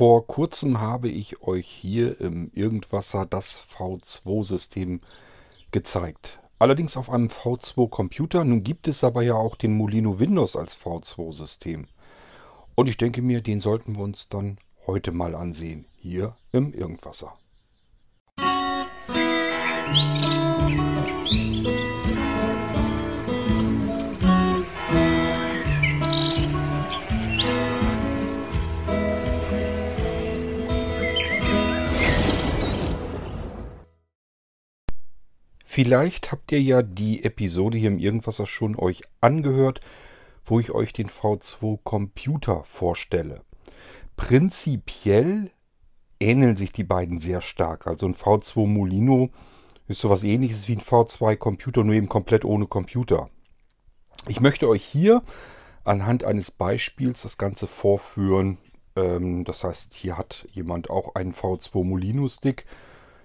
Vor kurzem habe ich euch hier im Irgendwasser das V2-System gezeigt. Allerdings auf einem V2-Computer. Nun gibt es aber ja auch den Molino Windows als V2-System. Und ich denke mir, den sollten wir uns dann heute mal ansehen. Hier im Irgendwasser. Vielleicht habt ihr ja die Episode hier im Irgendwasser schon euch angehört, wo ich euch den V2 Computer vorstelle. Prinzipiell ähneln sich die beiden sehr stark. Also ein V2 Molino ist sowas ähnliches wie ein V2 Computer, nur eben komplett ohne Computer. Ich möchte euch hier anhand eines Beispiels das Ganze vorführen. Ähm, das heißt, hier hat jemand auch einen V2 Molino Stick,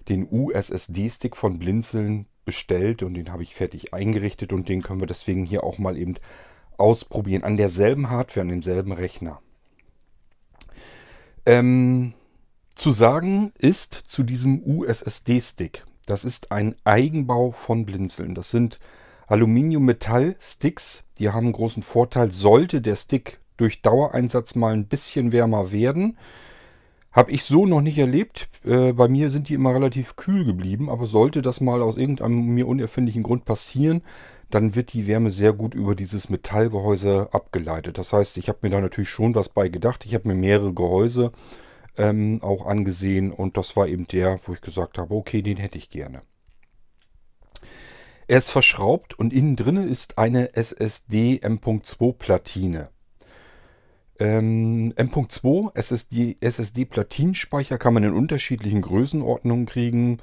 den USSD-Stick von Blinzeln bestellt und den habe ich fertig eingerichtet und den können wir deswegen hier auch mal eben ausprobieren. An derselben Hardware, an demselben Rechner. Ähm, zu sagen ist zu diesem USSD-Stick. Das ist ein Eigenbau von Blinzeln. Das sind Aluminium-Metall-Sticks. Die haben einen großen Vorteil. Sollte der Stick durch Dauereinsatz mal ein bisschen wärmer werden, habe ich so noch nicht erlebt. Äh, bei mir sind die immer relativ kühl geblieben, aber sollte das mal aus irgendeinem mir unerfindlichen Grund passieren, dann wird die Wärme sehr gut über dieses Metallgehäuse abgeleitet. Das heißt, ich habe mir da natürlich schon was bei gedacht. Ich habe mir mehrere Gehäuse ähm, auch angesehen und das war eben der, wo ich gesagt habe, okay, den hätte ich gerne. Er ist verschraubt und innen drin ist eine SSD M.2 Platine. Ähm, M.2 SSD, SSD-Platinspeicher kann man in unterschiedlichen Größenordnungen kriegen.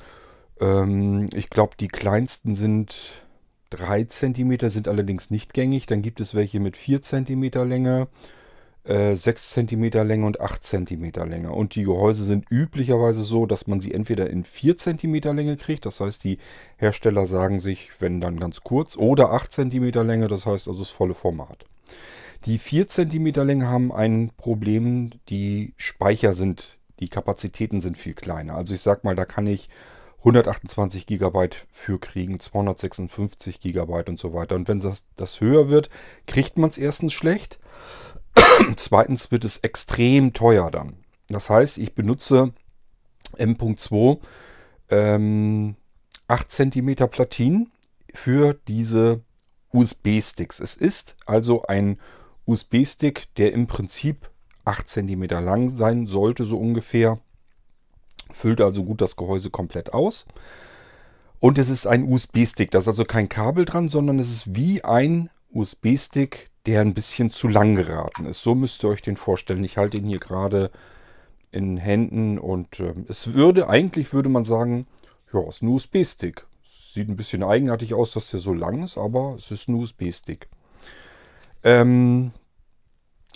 Ähm, ich glaube, die kleinsten sind 3 cm, sind allerdings nicht gängig. Dann gibt es welche mit 4 cm Länge, äh, 6 cm Länge und 8 cm Länge. Und die Gehäuse sind üblicherweise so, dass man sie entweder in 4 cm Länge kriegt. Das heißt, die Hersteller sagen sich, wenn dann ganz kurz, oder 8 cm Länge, das heißt also das volle Format. Die 4 cm Länge haben ein Problem, die Speicher sind, die Kapazitäten sind viel kleiner. Also ich sag mal, da kann ich 128 GB für kriegen, 256 GB und so weiter. Und wenn das, das höher wird, kriegt man es erstens schlecht. Zweitens wird es extrem teuer dann. Das heißt, ich benutze M.2 ähm, 8 cm Platinen für diese USB-Sticks. Es ist also ein USB-Stick, der im Prinzip 8 cm lang sein sollte, so ungefähr. Füllt also gut das Gehäuse komplett aus. Und es ist ein USB-Stick. Da ist also kein Kabel dran, sondern es ist wie ein USB-Stick, der ein bisschen zu lang geraten ist. So müsst ihr euch den vorstellen. Ich halte ihn hier gerade in Händen und äh, es würde, eigentlich würde man sagen, ja, es ist ein USB-Stick. Sieht ein bisschen eigenartig aus, dass der so lang ist, aber es ist ein USB-Stick. Ähm,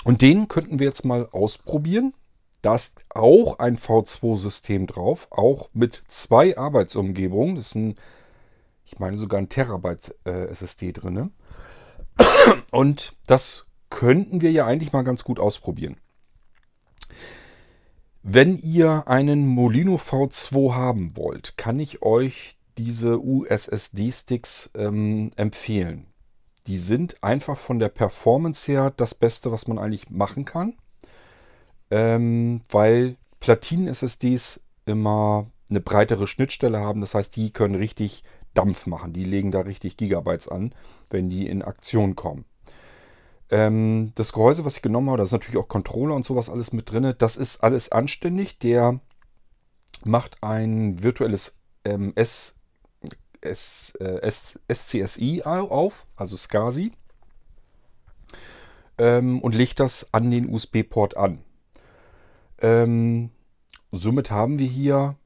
und den könnten wir jetzt mal ausprobieren. Da ist auch ein V2-System drauf, auch mit zwei Arbeitsumgebungen. Das ist ein, ich meine sogar ein Terabyte äh, SSD drin. Und das könnten wir ja eigentlich mal ganz gut ausprobieren. Wenn ihr einen Molino V2 haben wollt, kann ich euch diese USSD-Sticks ähm, empfehlen. Die sind einfach von der Performance her das Beste, was man eigentlich machen kann. Ähm, weil Platinen-SSDs immer eine breitere Schnittstelle haben. Das heißt, die können richtig Dampf machen. Die legen da richtig Gigabytes an, wenn die in Aktion kommen. Ähm, das Gehäuse, was ich genommen habe, da ist natürlich auch Controller und sowas alles mit drin. Das ist alles anständig. Der macht ein virtuelles ähm, S S, äh, SCSI auf, also SCSI, ähm, und legt das an den USB-Port an. Ähm, somit haben wir hier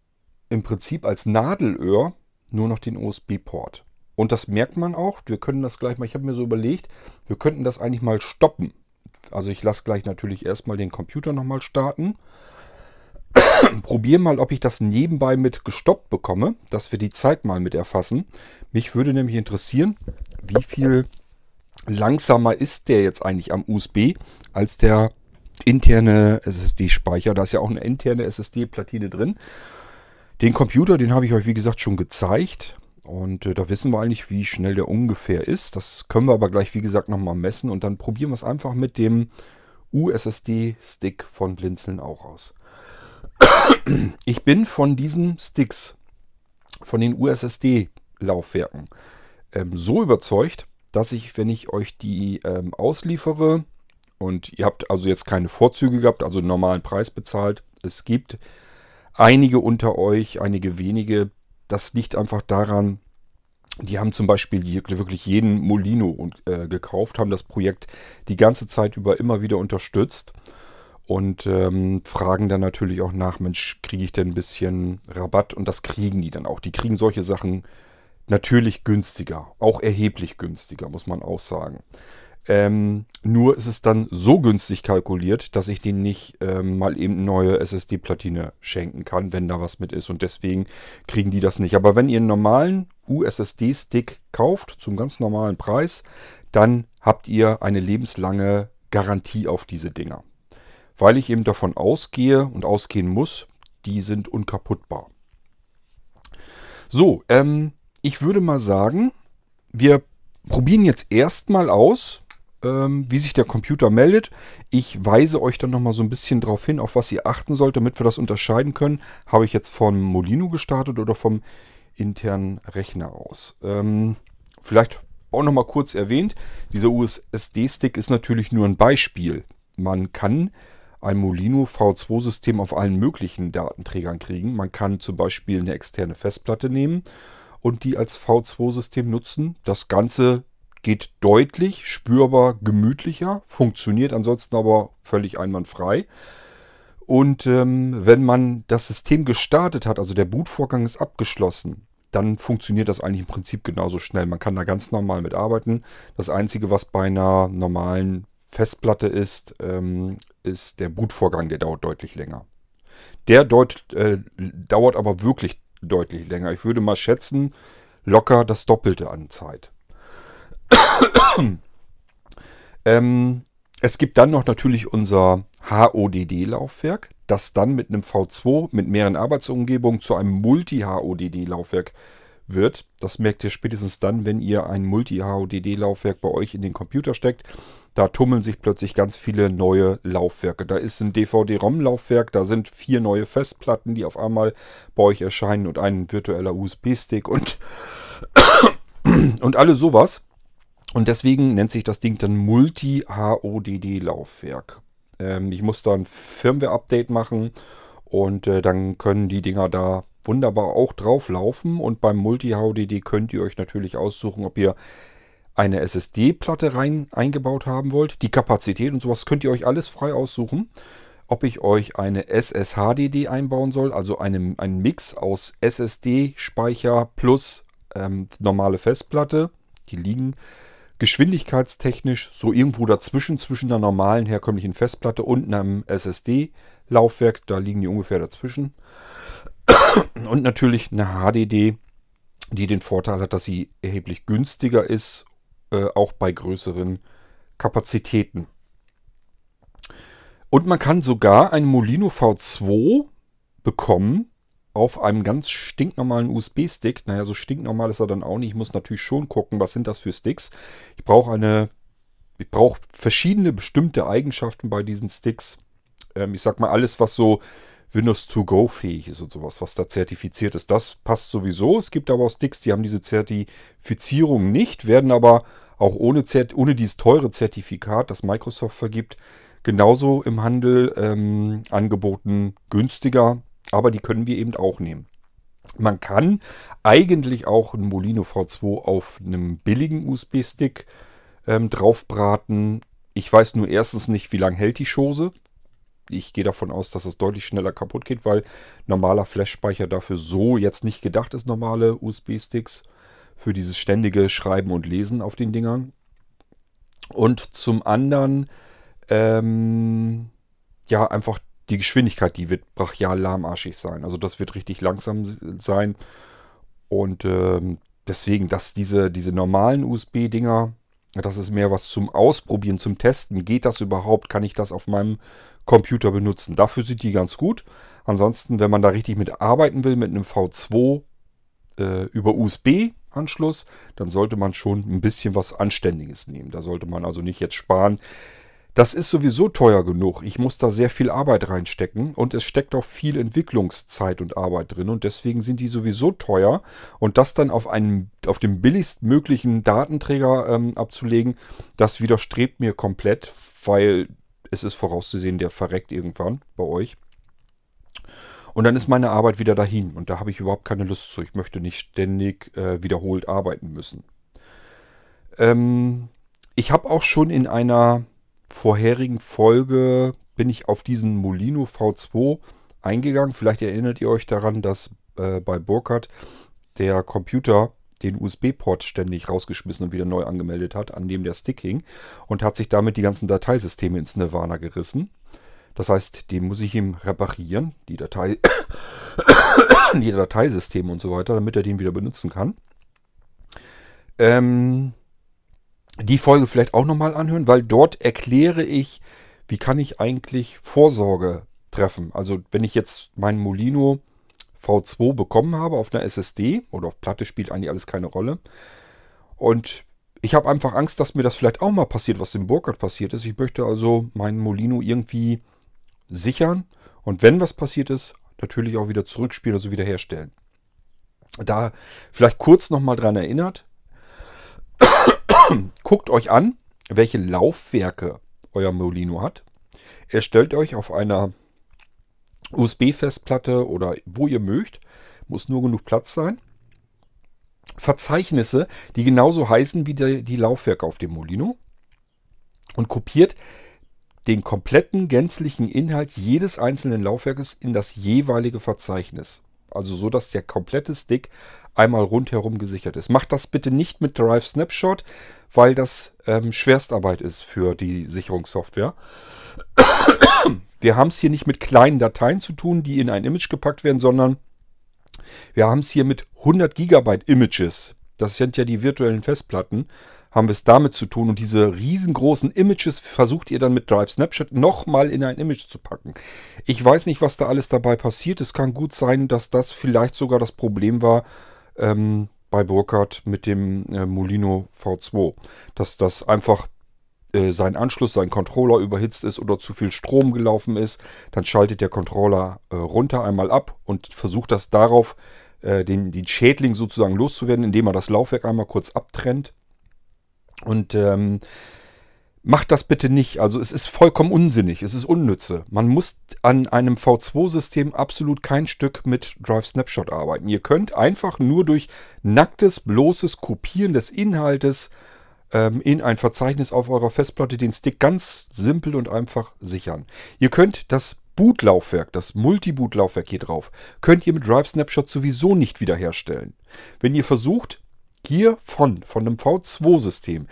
im Prinzip als Nadelöhr nur noch den USB-Port. Und das merkt man auch. Wir können das gleich mal, ich habe mir so überlegt, wir könnten das eigentlich mal stoppen. Also ich lasse gleich natürlich erstmal den Computer nochmal starten. probiere mal, ob ich das nebenbei mit gestoppt bekomme, dass wir die Zeit mal mit erfassen. Mich würde nämlich interessieren, wie viel langsamer ist der jetzt eigentlich am USB als der interne SSD-Speicher. Da ist ja auch eine interne SSD-Platine drin. Den Computer, den habe ich euch wie gesagt schon gezeigt. Und äh, da wissen wir eigentlich, wie schnell der ungefähr ist. Das können wir aber gleich, wie gesagt, nochmal messen. Und dann probieren wir es einfach mit dem USSD-Stick von Blinzeln auch aus. Ich bin von diesen Sticks, von den USSD-Laufwerken, ähm, so überzeugt, dass ich, wenn ich euch die ähm, ausliefere und ihr habt also jetzt keine Vorzüge gehabt, also einen normalen Preis bezahlt, es gibt einige unter euch, einige wenige, das liegt einfach daran, die haben zum Beispiel wirklich jeden Molino äh, gekauft, haben das Projekt die ganze Zeit über immer wieder unterstützt und ähm, fragen dann natürlich auch nach, Mensch, kriege ich denn ein bisschen Rabatt? Und das kriegen die dann auch. Die kriegen solche Sachen natürlich günstiger, auch erheblich günstiger, muss man auch sagen. Ähm, nur ist es dann so günstig kalkuliert, dass ich denen nicht ähm, mal eben neue SSD-Platine schenken kann, wenn da was mit ist. Und deswegen kriegen die das nicht. Aber wenn ihr einen normalen USSD-Stick kauft, zum ganz normalen Preis, dann habt ihr eine lebenslange Garantie auf diese Dinger. Weil ich eben davon ausgehe und ausgehen muss, die sind unkaputtbar. So, ähm, ich würde mal sagen, wir probieren jetzt erstmal aus, ähm, wie sich der Computer meldet. Ich weise euch dann nochmal so ein bisschen darauf hin, auf was ihr achten sollt, damit wir das unterscheiden können. Habe ich jetzt vom Molino gestartet oder vom internen Rechner aus? Ähm, vielleicht auch nochmal kurz erwähnt, dieser USSD-Stick ist natürlich nur ein Beispiel. Man kann ein Molino V2-System auf allen möglichen Datenträgern kriegen. Man kann zum Beispiel eine externe Festplatte nehmen und die als V2-System nutzen. Das Ganze geht deutlich, spürbar gemütlicher, funktioniert ansonsten aber völlig einwandfrei. Und ähm, wenn man das System gestartet hat, also der Bootvorgang ist abgeschlossen, dann funktioniert das eigentlich im Prinzip genauso schnell. Man kann da ganz normal mit arbeiten. Das Einzige, was bei einer normalen Festplatte ist, ähm, ist der Bootvorgang, der dauert deutlich länger. Der deut, äh, dauert aber wirklich deutlich länger. Ich würde mal schätzen, locker das Doppelte an Zeit. ähm, es gibt dann noch natürlich unser HODD-Laufwerk, das dann mit einem V2 mit mehreren Arbeitsumgebungen zu einem Multi-HODD-Laufwerk wird. Das merkt ihr spätestens dann, wenn ihr ein Multi-HODD-Laufwerk bei euch in den Computer steckt. Da tummeln sich plötzlich ganz viele neue Laufwerke. Da ist ein DVD-ROM-Laufwerk, da sind vier neue Festplatten, die auf einmal bei euch erscheinen und ein virtueller USB-Stick und, und alles sowas. Und deswegen nennt sich das Ding dann Multi-HODD-Laufwerk. Ähm, ich muss da ein Firmware-Update machen und äh, dann können die Dinger da wunderbar auch drauf laufen. Und beim Multi-HODD könnt ihr euch natürlich aussuchen, ob ihr eine SSD-Platte rein eingebaut haben wollt. Die Kapazität und sowas könnt ihr euch alles frei aussuchen. Ob ich euch eine SSHDD einbauen soll, also einen, einen Mix aus SSD-Speicher plus ähm, normale Festplatte. Die liegen geschwindigkeitstechnisch so irgendwo dazwischen, zwischen der normalen herkömmlichen Festplatte und einem SSD-Laufwerk. Da liegen die ungefähr dazwischen. Und natürlich eine HDD, die den Vorteil hat, dass sie erheblich günstiger ist, äh, auch bei größeren Kapazitäten. Und man kann sogar ein Molino V2 bekommen, auf einem ganz stinknormalen USB-Stick. Naja, so stinknormal ist er dann auch nicht. Ich muss natürlich schon gucken, was sind das für Sticks. Ich brauche eine, ich brauche verschiedene bestimmte Eigenschaften bei diesen Sticks. Ähm, ich sag mal, alles, was so Windows 2 Go fähig ist und sowas, was da zertifiziert ist, das passt sowieso. Es gibt aber auch Sticks, die haben diese Zertifizierung nicht, werden aber auch ohne, Zert ohne dieses teure Zertifikat, das Microsoft vergibt, genauso im Handel ähm, angeboten günstiger aber die können wir eben auch nehmen. Man kann eigentlich auch ein Molino V2 auf einem billigen USB-Stick ähm, draufbraten. Ich weiß nur erstens nicht, wie lange hält die Chose. Ich gehe davon aus, dass es deutlich schneller kaputt geht, weil normaler Flash-Speicher dafür so jetzt nicht gedacht ist, normale USB-Sticks. Für dieses ständige Schreiben und Lesen auf den Dingern. Und zum anderen, ähm, ja, einfach die Geschwindigkeit, die wird brachial lahmarschig sein. Also das wird richtig langsam sein. Und ähm, deswegen, dass diese, diese normalen USB-Dinger, Das ist mehr was zum Ausprobieren, zum Testen. Geht das überhaupt? Kann ich das auf meinem Computer benutzen? Dafür sind die ganz gut. Ansonsten, wenn man da richtig mit arbeiten will, mit einem V2 äh, über USB-Anschluss, dann sollte man schon ein bisschen was Anständiges nehmen. Da sollte man also nicht jetzt sparen. Das ist sowieso teuer genug. Ich muss da sehr viel Arbeit reinstecken und es steckt auch viel Entwicklungszeit und Arbeit drin und deswegen sind die sowieso teuer und das dann auf einen, auf dem billigstmöglichen Datenträger ähm, abzulegen, das widerstrebt mir komplett, weil es ist vorauszusehen, der verreckt irgendwann bei euch. Und dann ist meine Arbeit wieder dahin und da habe ich überhaupt keine Lust zu. Ich möchte nicht ständig äh, wiederholt arbeiten müssen. Ähm, ich habe auch schon in einer vorherigen Folge bin ich auf diesen Molino V2 eingegangen. Vielleicht erinnert ihr euch daran, dass äh, bei Burkhardt der Computer den USB-Port ständig rausgeschmissen und wieder neu angemeldet hat, an dem der Stick hing und hat sich damit die ganzen Dateisysteme ins Nirvana gerissen. Das heißt, den muss ich ihm reparieren, die Datei, die Dateisysteme und so weiter, damit er den wieder benutzen kann. Ähm, die Folge vielleicht auch nochmal anhören, weil dort erkläre ich, wie kann ich eigentlich Vorsorge treffen. Also wenn ich jetzt meinen Molino V2 bekommen habe auf einer SSD oder auf Platte spielt eigentlich alles keine Rolle. Und ich habe einfach Angst, dass mir das vielleicht auch mal passiert, was dem Burkhardt passiert ist. Ich möchte also meinen Molino irgendwie sichern und wenn was passiert ist, natürlich auch wieder zurückspielen, also wiederherstellen. Da vielleicht kurz nochmal dran erinnert, guckt euch an, welche Laufwerke euer Molino hat. Erstellt euch auf einer USB-Festplatte oder wo ihr mögt. Muss nur genug Platz sein. Verzeichnisse, die genauso heißen wie die, die Laufwerke auf dem Molino. Und kopiert den kompletten gänzlichen Inhalt jedes einzelnen Laufwerkes in das jeweilige Verzeichnis. Also so, dass der komplette Stick einmal rundherum gesichert ist. Macht das bitte nicht mit Drive Snapshot, weil das ähm, Schwerstarbeit ist für die Sicherungssoftware. Wir haben es hier nicht mit kleinen Dateien zu tun, die in ein Image gepackt werden, sondern wir haben es hier mit 100 Gigabyte Images. Das sind ja die virtuellen Festplatten. Haben wir es damit zu tun. Und diese riesengroßen Images versucht ihr dann mit Drive Snapshot nochmal in ein Image zu packen. Ich weiß nicht, was da alles dabei passiert. Es kann gut sein, dass das vielleicht sogar das Problem war, ähm, bei Burkhardt mit dem äh, Molino V2. Dass das einfach äh, sein Anschluss, sein Controller überhitzt ist oder zu viel Strom gelaufen ist. Dann schaltet der Controller äh, runter einmal ab und versucht das darauf, äh, den, den Schädling sozusagen loszuwerden, indem er das Laufwerk einmal kurz abtrennt. Und ähm, Macht das bitte nicht. Also es ist vollkommen unsinnig, es ist unnütze. Man muss an einem V2-System absolut kein Stück mit Drive Snapshot arbeiten. Ihr könnt einfach nur durch nacktes, bloßes Kopieren des Inhaltes ähm, in ein Verzeichnis auf eurer Festplatte den Stick ganz simpel und einfach sichern. Ihr könnt das Bootlaufwerk, das Multiboot-Laufwerk hier drauf, könnt ihr mit Drive Snapshot sowieso nicht wiederherstellen. Wenn ihr versucht, hier von, von einem V2-System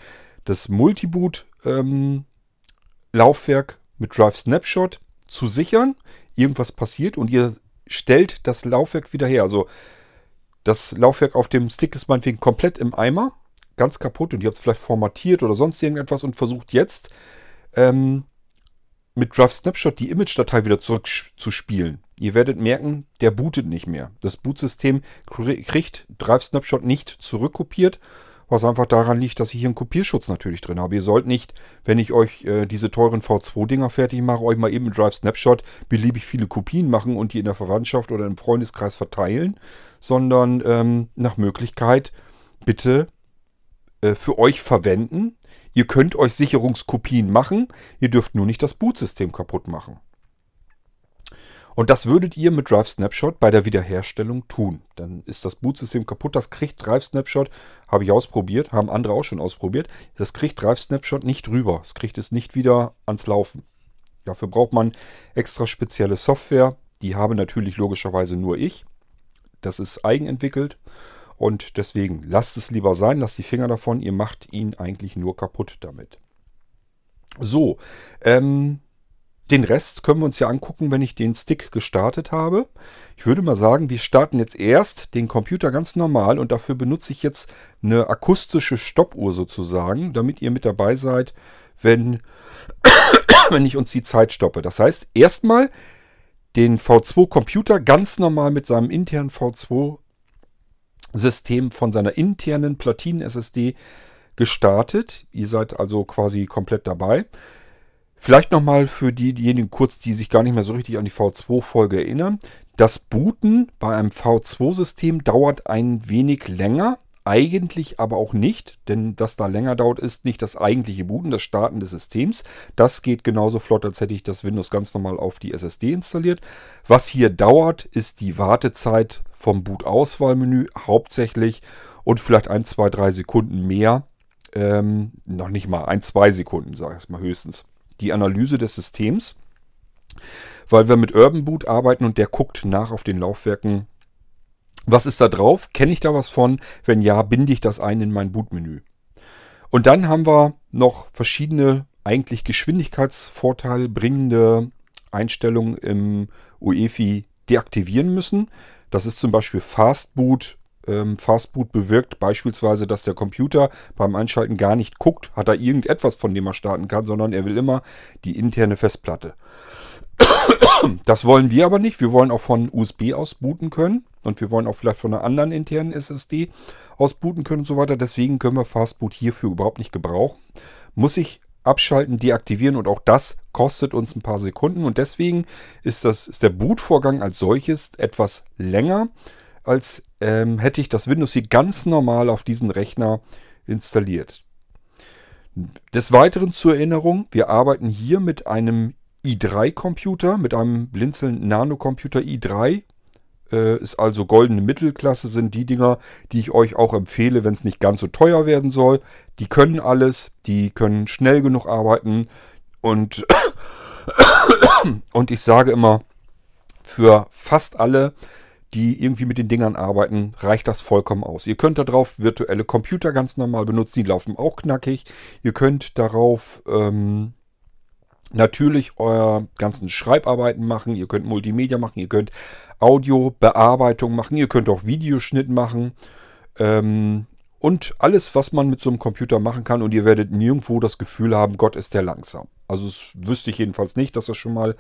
das Multiboot ähm, mit Drive Snapshot zu sichern. Irgendwas passiert und ihr stellt das Laufwerk wieder her. Also das Laufwerk auf dem Stick ist meinetwegen komplett im Eimer, ganz kaputt und ihr habt es vielleicht formatiert oder sonst irgendetwas und versucht jetzt ähm, mit Drive Snapshot die Image-Datei wieder zurückzuspielen. Ihr werdet merken, der bootet nicht mehr. Das Bootsystem kriegt Drive Snapshot nicht zurückkopiert was einfach daran liegt, dass ich hier einen Kopierschutz natürlich drin habe. Ihr sollt nicht, wenn ich euch äh, diese teuren V2-Dinger fertig mache, euch mal eben mit Drive Snapshot beliebig viele Kopien machen und die in der Verwandtschaft oder im Freundeskreis verteilen, sondern ähm, nach Möglichkeit bitte äh, für euch verwenden. Ihr könnt euch Sicherungskopien machen, ihr dürft nur nicht das Bootsystem kaputt machen. Und das würdet ihr mit Drive Snapshot bei der Wiederherstellung tun. Dann ist das Bootsystem kaputt. Das kriegt Drive Snapshot, habe ich ausprobiert, haben andere auch schon ausprobiert. Das kriegt Drive Snapshot nicht rüber. Es kriegt es nicht wieder ans Laufen. Dafür braucht man extra spezielle Software. Die habe natürlich logischerweise nur ich. Das ist eigenentwickelt. Und deswegen lasst es lieber sein, lasst die Finger davon. Ihr macht ihn eigentlich nur kaputt damit. So, ähm, den Rest können wir uns ja angucken, wenn ich den Stick gestartet habe. Ich würde mal sagen, wir starten jetzt erst den Computer ganz normal und dafür benutze ich jetzt eine akustische Stoppuhr sozusagen, damit ihr mit dabei seid, wenn, wenn ich uns die Zeit stoppe. Das heißt, erstmal den V2-Computer ganz normal mit seinem internen V2-System von seiner internen Platinen-SSD gestartet. Ihr seid also quasi komplett dabei. Vielleicht nochmal für diejenigen kurz, die sich gar nicht mehr so richtig an die V2-Folge erinnern. Das Booten bei einem V2-System dauert ein wenig länger, eigentlich aber auch nicht, denn das da länger dauert, ist nicht das eigentliche Booten, das Starten des Systems. Das geht genauso flott, als hätte ich das Windows ganz normal auf die SSD installiert. Was hier dauert, ist die Wartezeit vom Boot-Auswahlmenü hauptsächlich und vielleicht ein, zwei, drei Sekunden mehr. Ähm, noch nicht mal ein, zwei Sekunden, sage ich es mal höchstens die Analyse des Systems, weil wir mit Urban Boot arbeiten und der guckt nach auf den Laufwerken. Was ist da drauf? Kenne ich da was von? Wenn ja, binde ich das ein in mein Bootmenü. Und dann haben wir noch verschiedene eigentlich Geschwindigkeitsvorteil bringende Einstellungen im UEFI deaktivieren müssen. Das ist zum Beispiel Fastboot ähm, Fastboot bewirkt beispielsweise, dass der Computer beim Einschalten gar nicht guckt, hat er irgendetwas, von dem er starten kann, sondern er will immer die interne Festplatte. Das wollen wir aber nicht. Wir wollen auch von USB aus booten können und wir wollen auch vielleicht von einer anderen internen SSD aus booten können und so weiter. Deswegen können wir Fastboot hierfür überhaupt nicht gebrauchen. Muss ich abschalten, deaktivieren und auch das kostet uns ein paar Sekunden und deswegen ist, das, ist der Bootvorgang als solches etwas länger als ähm, hätte ich das Windows hier ganz normal auf diesen Rechner installiert. Des Weiteren zur Erinnerung, wir arbeiten hier mit einem i3-Computer, mit einem Blinzeln Nano-Computer i3. Äh, ist also goldene Mittelklasse, sind die Dinger, die ich euch auch empfehle, wenn es nicht ganz so teuer werden soll. Die können alles, die können schnell genug arbeiten und, und ich sage immer, für fast alle die irgendwie mit den Dingern arbeiten, reicht das vollkommen aus. Ihr könnt darauf virtuelle Computer ganz normal benutzen, die laufen auch knackig. Ihr könnt darauf ähm, natürlich euer ganzen Schreibarbeiten machen, ihr könnt Multimedia machen, ihr könnt Audiobearbeitung machen, ihr könnt auch Videoschnitt machen. Ähm, und alles, was man mit so einem Computer machen kann und ihr werdet nirgendwo das Gefühl haben, Gott ist der langsam. Also das wüsste ich jedenfalls nicht, dass das schon mal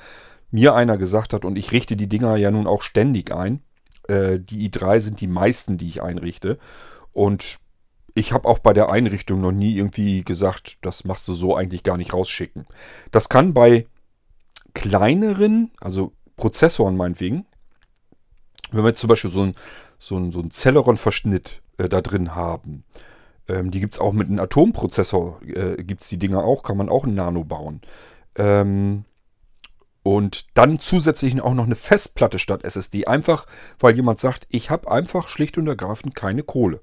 mir einer gesagt hat und ich richte die Dinger ja nun auch ständig ein. Äh, die i3 sind die meisten, die ich einrichte. Und ich habe auch bei der Einrichtung noch nie irgendwie gesagt, das machst du so eigentlich gar nicht rausschicken. Das kann bei kleineren, also Prozessoren meinetwegen, wenn wir zum Beispiel so einen so so ein Celeron-Verschnitt äh, da drin haben, ähm, die gibt es auch mit einem Atomprozessor, äh, gibt es die Dinger auch, kann man auch ein Nano bauen. Ähm, und dann zusätzlich auch noch eine Festplatte statt SSD. Einfach, weil jemand sagt, ich habe einfach schlicht und ergreifend keine Kohle.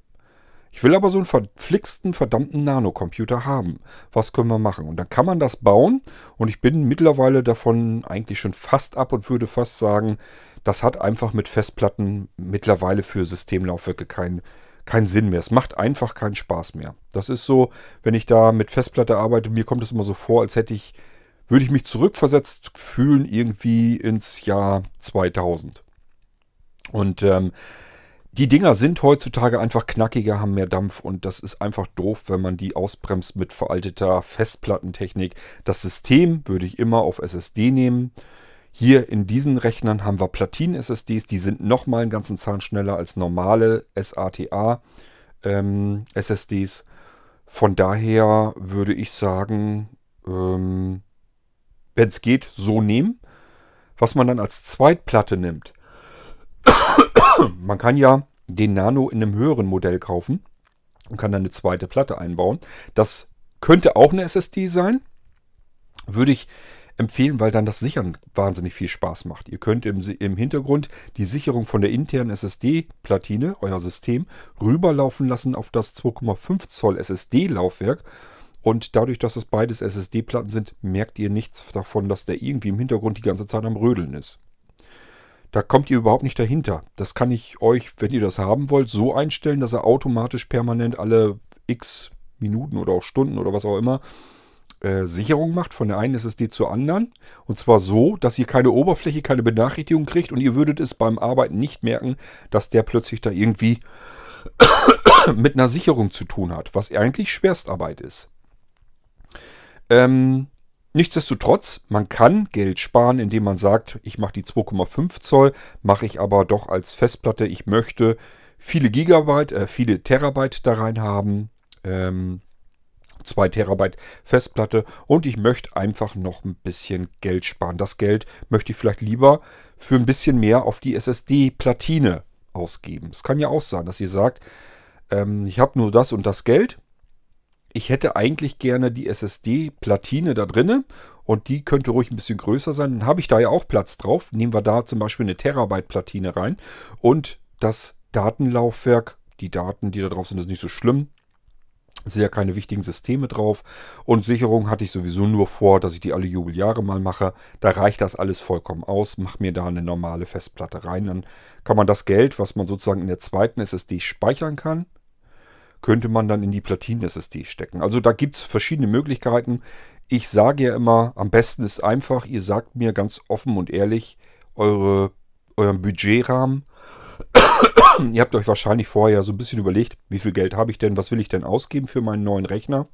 Ich will aber so einen verflixten, verdammten Nanocomputer haben. Was können wir machen? Und dann kann man das bauen. Und ich bin mittlerweile davon eigentlich schon fast ab und würde fast sagen, das hat einfach mit Festplatten mittlerweile für Systemlaufwerke keinen keinen Sinn mehr. Es macht einfach keinen Spaß mehr. Das ist so, wenn ich da mit Festplatte arbeite, mir kommt es immer so vor, als hätte ich würde ich mich zurückversetzt fühlen irgendwie ins Jahr 2000. Und ähm, die Dinger sind heutzutage einfach knackiger, haben mehr Dampf und das ist einfach doof, wenn man die ausbremst mit veralteter Festplattentechnik. Das System würde ich immer auf SSD nehmen. Hier in diesen Rechnern haben wir Platinen-SSDs, die sind nochmal einen ganzen Zahn schneller als normale SATA-SSDs. Ähm, Von daher würde ich sagen, ähm, wenn es geht, so nehmen. Was man dann als Zweitplatte nimmt. man kann ja den Nano in einem höheren Modell kaufen und kann dann eine zweite Platte einbauen. Das könnte auch eine SSD sein. Würde ich empfehlen, weil dann das Sichern wahnsinnig viel Spaß macht. Ihr könnt im, im Hintergrund die Sicherung von der internen SSD-Platine, euer System, rüberlaufen lassen auf das 2,5 Zoll SSD-Laufwerk und dadurch, dass es beides SSD-Platten sind, merkt ihr nichts davon, dass der irgendwie im Hintergrund die ganze Zeit am Rödeln ist. Da kommt ihr überhaupt nicht dahinter. Das kann ich euch, wenn ihr das haben wollt, so einstellen, dass er automatisch permanent alle x Minuten oder auch Stunden oder was auch immer äh, Sicherung macht von der einen SSD zur anderen. Und zwar so, dass ihr keine Oberfläche, keine Benachrichtigung kriegt und ihr würdet es beim Arbeiten nicht merken, dass der plötzlich da irgendwie mit einer Sicherung zu tun hat, was eigentlich Schwerstarbeit ist. Ähm, nichtsdestotrotz, man kann Geld sparen, indem man sagt, ich mache die 2,5 Zoll, mache ich aber doch als Festplatte. Ich möchte viele Gigabyte, äh, viele Terabyte da rein haben. Ähm, 2 Terabyte Festplatte und ich möchte einfach noch ein bisschen Geld sparen. Das Geld möchte ich vielleicht lieber für ein bisschen mehr auf die SSD-Platine ausgeben. Es kann ja auch sein, dass ihr sagt, ähm, ich habe nur das und das Geld. Ich hätte eigentlich gerne die SSD-Platine da drinne und die könnte ruhig ein bisschen größer sein. Dann habe ich da ja auch Platz drauf. Nehmen wir da zum Beispiel eine Terabyte-Platine rein und das Datenlaufwerk, die Daten, die da drauf sind, ist nicht so schlimm. Sind ja keine wichtigen Systeme drauf. Und Sicherung hatte ich sowieso nur vor, dass ich die alle Jubeljahre mal mache. Da reicht das alles vollkommen aus. Mach mir da eine normale Festplatte rein. Dann kann man das Geld, was man sozusagen in der zweiten SSD speichern kann, könnte man dann in die Platinen-SSD stecken. Also da gibt es verschiedene Möglichkeiten. Ich sage ja immer, am besten ist einfach, ihr sagt mir ganz offen und ehrlich eure, euren Budgetrahmen Ihr habt euch wahrscheinlich vorher so ein bisschen überlegt, wie viel Geld habe ich denn, was will ich denn ausgeben für meinen neuen Rechner.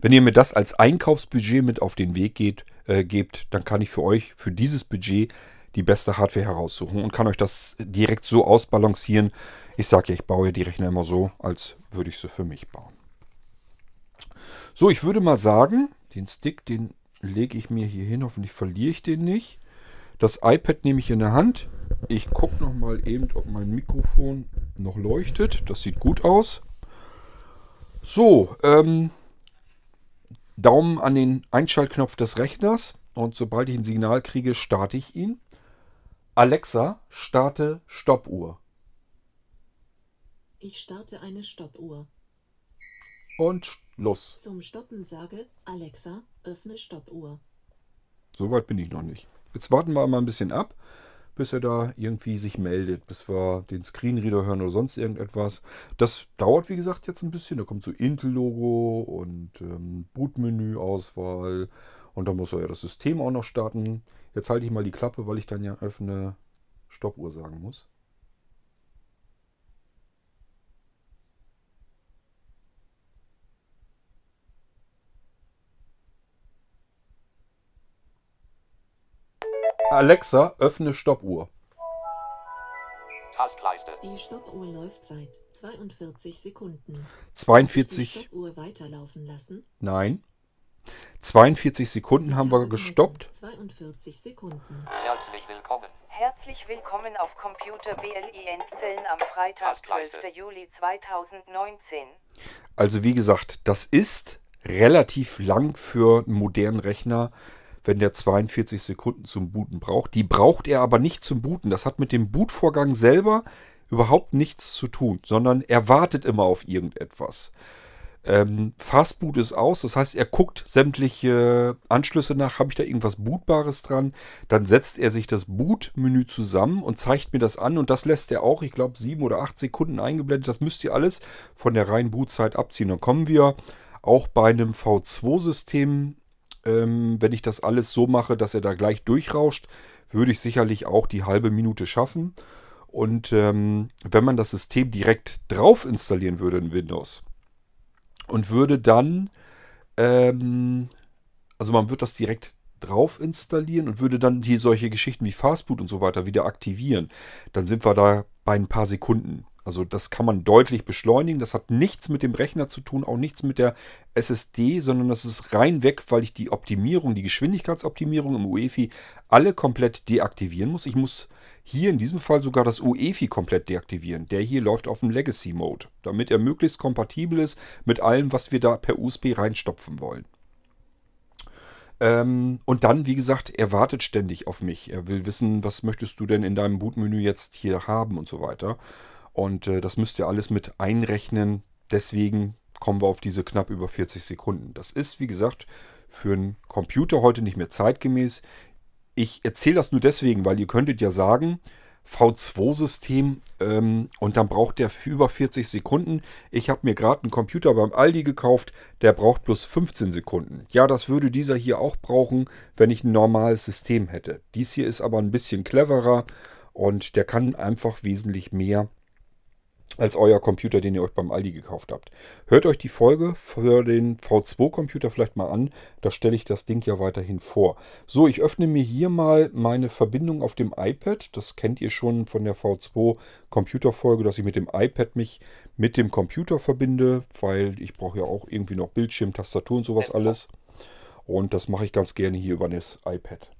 Wenn ihr mir das als Einkaufsbudget mit auf den Weg geht, äh, gebt, dann kann ich für euch, für dieses Budget, die beste Hardware heraussuchen und kann euch das direkt so ausbalancieren. Ich sage ja, ich baue die Rechner immer so, als würde ich sie für mich bauen. So, ich würde mal sagen, den Stick, den lege ich mir hier hin. Hoffentlich verliere ich den nicht. Das iPad nehme ich in der Hand. Ich gucke noch mal eben, ob mein Mikrofon noch leuchtet. Das sieht gut aus. So, ähm, Daumen an den Einschaltknopf des Rechners und sobald ich ein Signal kriege, starte ich ihn. Alexa, starte Stoppuhr. Ich starte eine Stoppuhr. Und los. Zum Stoppen sage Alexa, öffne Stoppuhr. Soweit bin ich noch nicht. Jetzt warten wir mal ein bisschen ab bis er da irgendwie sich meldet, bis wir den Screenreader hören oder sonst irgendetwas. Das dauert, wie gesagt, jetzt ein bisschen. Da kommt so Intel-Logo und ähm, Bootmenü-Auswahl und dann muss er ja das System auch noch starten. Jetzt halte ich mal die Klappe, weil ich dann ja öffne Stoppuhr sagen muss. Alexa, öffne Stoppuhr. Tastleiste. Die Stoppuhr läuft seit 42 Sekunden. 42. Die Stoppuhr weiterlaufen lassen? Nein. 42 Sekunden haben wir gestoppt. 42 Sekunden. Herzlich willkommen. Herzlich willkommen auf Computer BLI Endzellen am Freitag, 12. Juli 2019. Also wie gesagt, das ist relativ lang für einen modernen Rechner wenn der 42 Sekunden zum Booten braucht. Die braucht er aber nicht zum Booten. Das hat mit dem Bootvorgang selber überhaupt nichts zu tun, sondern er wartet immer auf irgendetwas. Ähm, Fastboot ist aus, das heißt, er guckt sämtliche Anschlüsse nach, habe ich da irgendwas Bootbares dran, dann setzt er sich das Boot-Menü zusammen und zeigt mir das an und das lässt er auch, ich glaube, sieben oder acht Sekunden eingeblendet. Das müsst ihr alles von der reinen Bootzeit abziehen. Dann kommen wir auch bei einem V2-System ähm, wenn ich das alles so mache, dass er da gleich durchrauscht, würde ich sicherlich auch die halbe Minute schaffen. Und ähm, wenn man das System direkt drauf installieren würde in Windows und würde dann, ähm, also man würde das direkt drauf installieren und würde dann hier solche Geschichten wie Fastboot und so weiter wieder aktivieren, dann sind wir da bei ein paar Sekunden. Also das kann man deutlich beschleunigen. Das hat nichts mit dem Rechner zu tun, auch nichts mit der SSD, sondern das ist rein weg, weil ich die Optimierung, die Geschwindigkeitsoptimierung im UEFI alle komplett deaktivieren muss. Ich muss hier in diesem Fall sogar das UEFI komplett deaktivieren. Der hier läuft auf dem Legacy Mode, damit er möglichst kompatibel ist mit allem, was wir da per USB reinstopfen wollen. Ähm, und dann, wie gesagt, er wartet ständig auf mich. Er will wissen, was möchtest du denn in deinem Bootmenü jetzt hier haben und so weiter. Und äh, das müsst ihr alles mit einrechnen. Deswegen kommen wir auf diese knapp über 40 Sekunden. Das ist, wie gesagt, für einen Computer heute nicht mehr zeitgemäß. Ich erzähle das nur deswegen, weil ihr könntet ja sagen, V2-System ähm, und dann braucht der über 40 Sekunden. Ich habe mir gerade einen Computer beim Aldi gekauft, der braucht bloß 15 Sekunden. Ja, das würde dieser hier auch brauchen, wenn ich ein normales System hätte. Dies hier ist aber ein bisschen cleverer und der kann einfach wesentlich mehr als euer Computer, den ihr euch beim Aldi gekauft habt. Hört euch die Folge für den V2-Computer vielleicht mal an. Da stelle ich das Ding ja weiterhin vor. So, ich öffne mir hier mal meine Verbindung auf dem iPad. Das kennt ihr schon von der V2-Computerfolge, dass ich mit dem iPad mich mit dem Computer verbinde, weil ich brauche ja auch irgendwie noch Bildschirm, Tastatur und sowas alles. Und das mache ich ganz gerne hier über das iPad.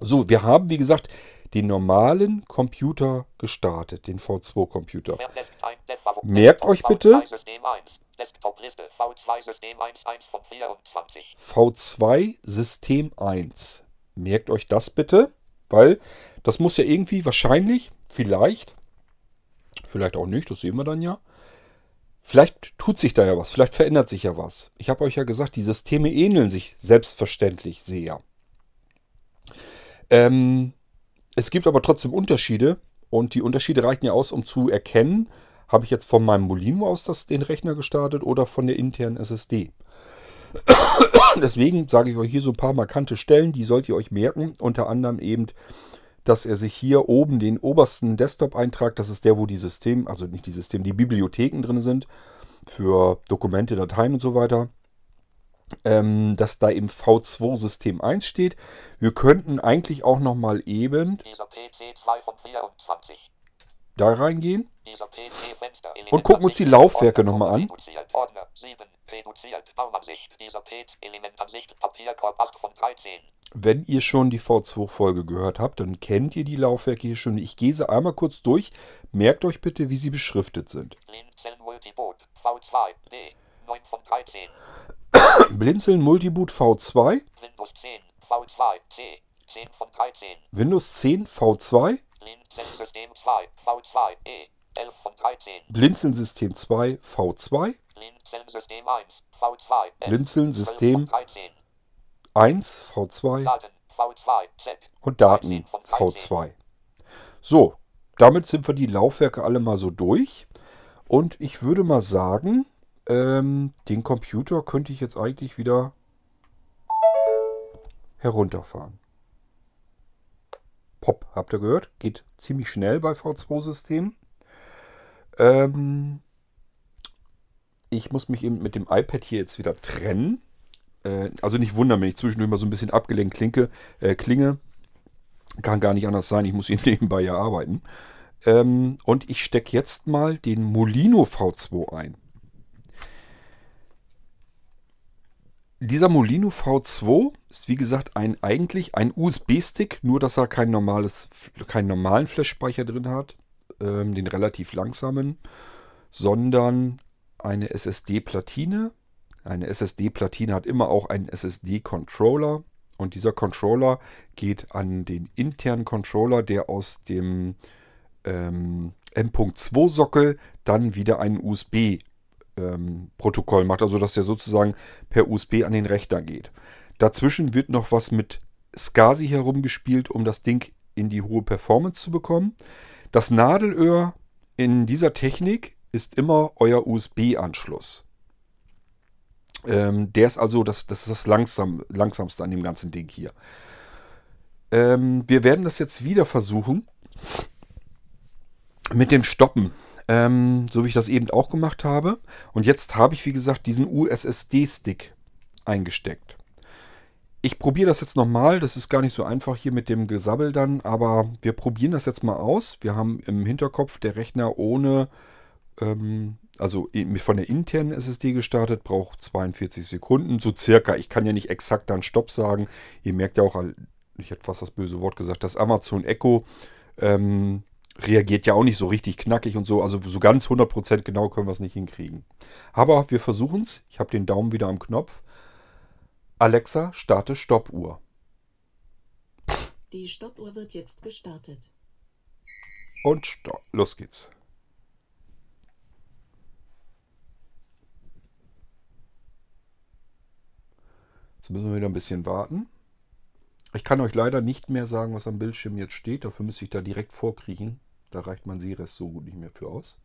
So, wir haben, wie gesagt, den normalen Computer gestartet, den V2-Computer. Merkt euch bitte V2 System 1. Merkt euch das bitte, weil das muss ja irgendwie wahrscheinlich, vielleicht, vielleicht auch nicht, das sehen wir dann ja. Vielleicht tut sich da ja was, vielleicht verändert sich ja was. Ich habe euch ja gesagt, die Systeme ähneln sich selbstverständlich sehr. Ähm, es gibt aber trotzdem Unterschiede und die Unterschiede reichen ja aus, um zu erkennen, habe ich jetzt von meinem Molino aus das, den Rechner gestartet oder von der internen SSD. Deswegen sage ich euch hier so ein paar markante Stellen, die sollt ihr euch merken. Unter anderem eben, dass er sich hier oben den obersten Desktop-Eintrag, das ist der, wo die System, also nicht die System, die Bibliotheken drin sind, für Dokumente, Dateien und so weiter ähm, dass da im V2 System 1 steht. Wir könnten eigentlich auch noch mal eben da reingehen und gucken uns die Laufwerke noch mal an. Wenn ihr schon die V2-Folge gehört habt, dann kennt ihr die Laufwerke hier schon. Ich gehe sie einmal kurz durch. Merkt euch bitte, wie sie beschriftet sind. V2D 9 von 13. Blinzeln Multiboot V2. Windows 10 V2 C 10 von 13. Windows 10 V2. Blinzeln 2 V2 E 11 von 13. Blinzeln System 2 V2. Blinzeln System 1 V2 Blinzeln System 1 V2 Daten V2 Z und Daten V2. So, damit sind wir die Laufwerke alle mal so durch. Und ich würde mal sagen, ähm, den Computer könnte ich jetzt eigentlich wieder herunterfahren. Pop, habt ihr gehört? Geht ziemlich schnell bei V2-Systemen. Ähm, ich muss mich eben mit dem iPad hier jetzt wieder trennen. Äh, also nicht wundern, wenn ich zwischendurch mal so ein bisschen abgelenkt klinke, äh, klinge. Kann gar nicht anders sein, ich muss hier nebenbei ja arbeiten. Ähm, und ich stecke jetzt mal den Molino V2 ein. Dieser Molino V2 ist wie gesagt ein, eigentlich ein USB-Stick, nur dass er kein normales, keinen normalen Flash-Speicher drin hat, ähm, den relativ langsamen, sondern eine SSD-Platine. Eine SSD-Platine hat immer auch einen SSD-Controller und dieser Controller geht an den internen Controller, der aus dem ähm, M.2-Sockel dann wieder einen USB ähm, Protokoll macht, also dass der sozusagen per USB an den Rechner geht. Dazwischen wird noch was mit SCSI herumgespielt, um das Ding in die hohe Performance zu bekommen. Das Nadelöhr in dieser Technik ist immer euer USB-Anschluss. Ähm, der ist also, das, das ist das langsam, langsamste an dem ganzen Ding hier. Ähm, wir werden das jetzt wieder versuchen mit dem Stoppen ähm, so wie ich das eben auch gemacht habe. Und jetzt habe ich, wie gesagt, diesen USSD-Stick eingesteckt. Ich probiere das jetzt nochmal. Das ist gar nicht so einfach hier mit dem Gesabbel dann, aber wir probieren das jetzt mal aus. Wir haben im Hinterkopf der Rechner ohne, ähm, also von der internen SSD gestartet, braucht 42 Sekunden, so circa. Ich kann ja nicht exakt dann Stopp sagen. Ihr merkt ja auch, ich hätte fast das böse Wort gesagt, das Amazon Echo ähm, reagiert ja auch nicht so richtig knackig und so. Also so ganz 100% genau können wir es nicht hinkriegen. Aber wir versuchen es. Ich habe den Daumen wieder am Knopf. Alexa, starte Stoppuhr. Die Stoppuhr wird jetzt gestartet. Und stopp. Los geht's. Jetzt müssen wir wieder ein bisschen warten. Ich kann euch leider nicht mehr sagen, was am Bildschirm jetzt steht. Dafür müsste ich da direkt vorkriechen. Da reicht mein Sehrest so gut nicht mehr für aus.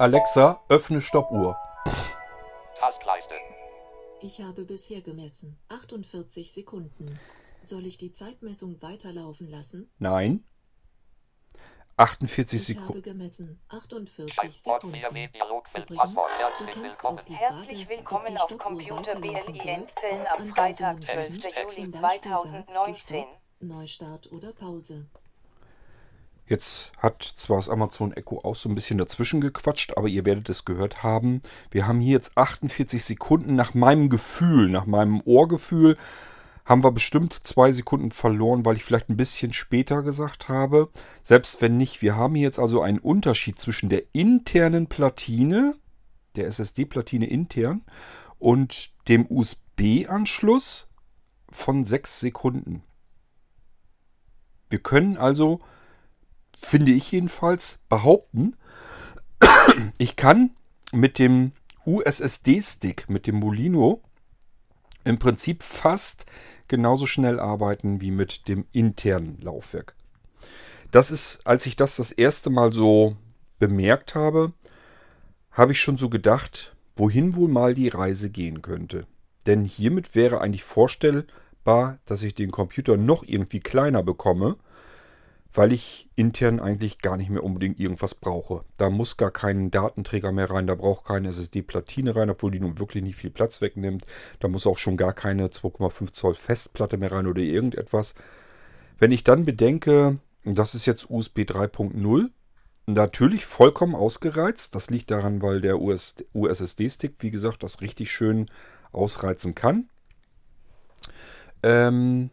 Alexa, öffne Stoppuhr. Taskleiste. Ich habe bisher gemessen 48 Sekunden. Soll ich die Zeitmessung weiterlaufen lassen? Nein. 48 Ich habe Sekunden. gemessen 48 Typewort Sekunden. 4 Dialogfeld Übrigens, du Herzlich kannst willkommen. auf die Herzlich Frage, willkommen ob die auf Computer weiterlaufen BLINT soll, Zellen auch am Freitag, Anweisungen 12. geben. Juli Zum Beispiel sagst du 2019. Stopp, Neustart oder Pause. Jetzt hat zwar das Amazon Echo auch so ein bisschen dazwischen gequatscht, aber ihr werdet es gehört haben. Wir haben hier jetzt 48 Sekunden nach meinem Gefühl, nach meinem Ohrgefühl, haben wir bestimmt zwei Sekunden verloren, weil ich vielleicht ein bisschen später gesagt habe. Selbst wenn nicht, wir haben hier jetzt also einen Unterschied zwischen der internen Platine, der SSD-Platine intern, und dem USB-Anschluss von sechs Sekunden. Wir können also finde ich jedenfalls, behaupten, ich kann mit dem USSD-Stick, mit dem Molino, im Prinzip fast genauso schnell arbeiten wie mit dem internen Laufwerk. Das ist, als ich das das erste Mal so bemerkt habe, habe ich schon so gedacht, wohin wohl mal die Reise gehen könnte. Denn hiermit wäre eigentlich vorstellbar, dass ich den Computer noch irgendwie kleiner bekomme, weil ich intern eigentlich gar nicht mehr unbedingt irgendwas brauche. Da muss gar kein Datenträger mehr rein, da braucht keine SSD-Platine rein, obwohl die nun wirklich nicht viel Platz wegnimmt. Da muss auch schon gar keine 2,5 Zoll Festplatte mehr rein oder irgendetwas. Wenn ich dann bedenke, das ist jetzt USB 3.0, natürlich vollkommen ausgereizt. Das liegt daran, weil der USSD-Stick, wie gesagt, das richtig schön ausreizen kann. Ähm,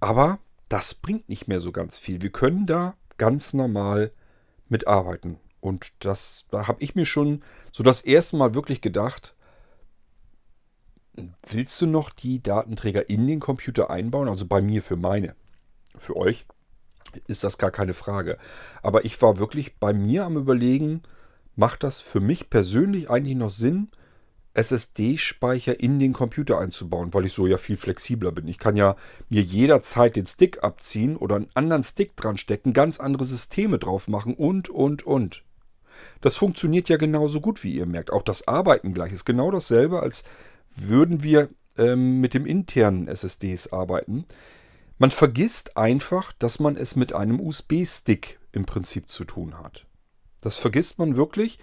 aber das bringt nicht mehr so ganz viel. Wir können da ganz normal mitarbeiten. Und das, da habe ich mir schon so das erste Mal wirklich gedacht, willst du noch die Datenträger in den Computer einbauen? Also bei mir für meine. Für euch ist das gar keine Frage. Aber ich war wirklich bei mir am Überlegen, macht das für mich persönlich eigentlich noch Sinn, SSD-Speicher in den Computer einzubauen, weil ich so ja viel flexibler bin. Ich kann ja mir jederzeit den Stick abziehen oder einen anderen Stick dran stecken, ganz andere Systeme drauf machen und, und, und. Das funktioniert ja genauso gut, wie ihr merkt. Auch das Arbeiten gleich ist genau dasselbe, als würden wir ähm, mit dem internen SSDs arbeiten. Man vergisst einfach, dass man es mit einem USB-Stick im Prinzip zu tun hat. Das vergisst man wirklich.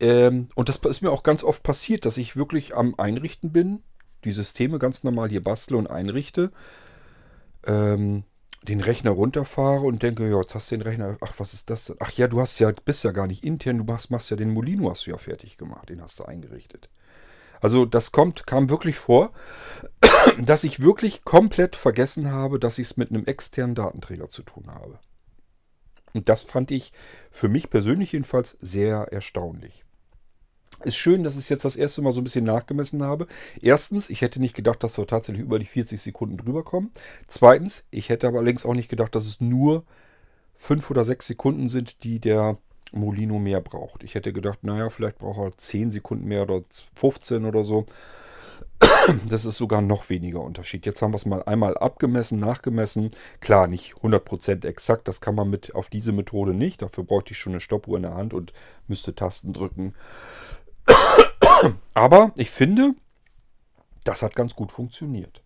Ähm, und das ist mir auch ganz oft passiert, dass ich wirklich am Einrichten bin, die Systeme ganz normal hier bastle und einrichte, ähm, den Rechner runterfahre und denke, ja, jetzt hast du den Rechner, ach, was ist das? Ach ja, du hast ja, bist ja gar nicht intern, du machst, machst ja den Molino, hast du ja fertig gemacht, den hast du eingerichtet. Also das kommt, kam wirklich vor, dass ich wirklich komplett vergessen habe, dass ich es mit einem externen Datenträger zu tun habe. Und das fand ich für mich persönlich jedenfalls sehr erstaunlich. Ist schön, dass ich es jetzt das erste Mal so ein bisschen nachgemessen habe. Erstens, ich hätte nicht gedacht, dass wir tatsächlich über die 40 Sekunden drüber kommen. Zweitens, ich hätte aber allerdings auch nicht gedacht, dass es nur 5 oder 6 Sekunden sind, die der Molino mehr braucht. Ich hätte gedacht, naja, vielleicht braucht er 10 Sekunden mehr oder 15 oder so. Das ist sogar noch weniger Unterschied. Jetzt haben wir es mal einmal abgemessen, nachgemessen. Klar, nicht 100% exakt, das kann man mit auf diese Methode nicht. Dafür bräuchte ich schon eine Stoppuhr in der Hand und müsste Tasten drücken. Aber ich finde, das hat ganz gut funktioniert.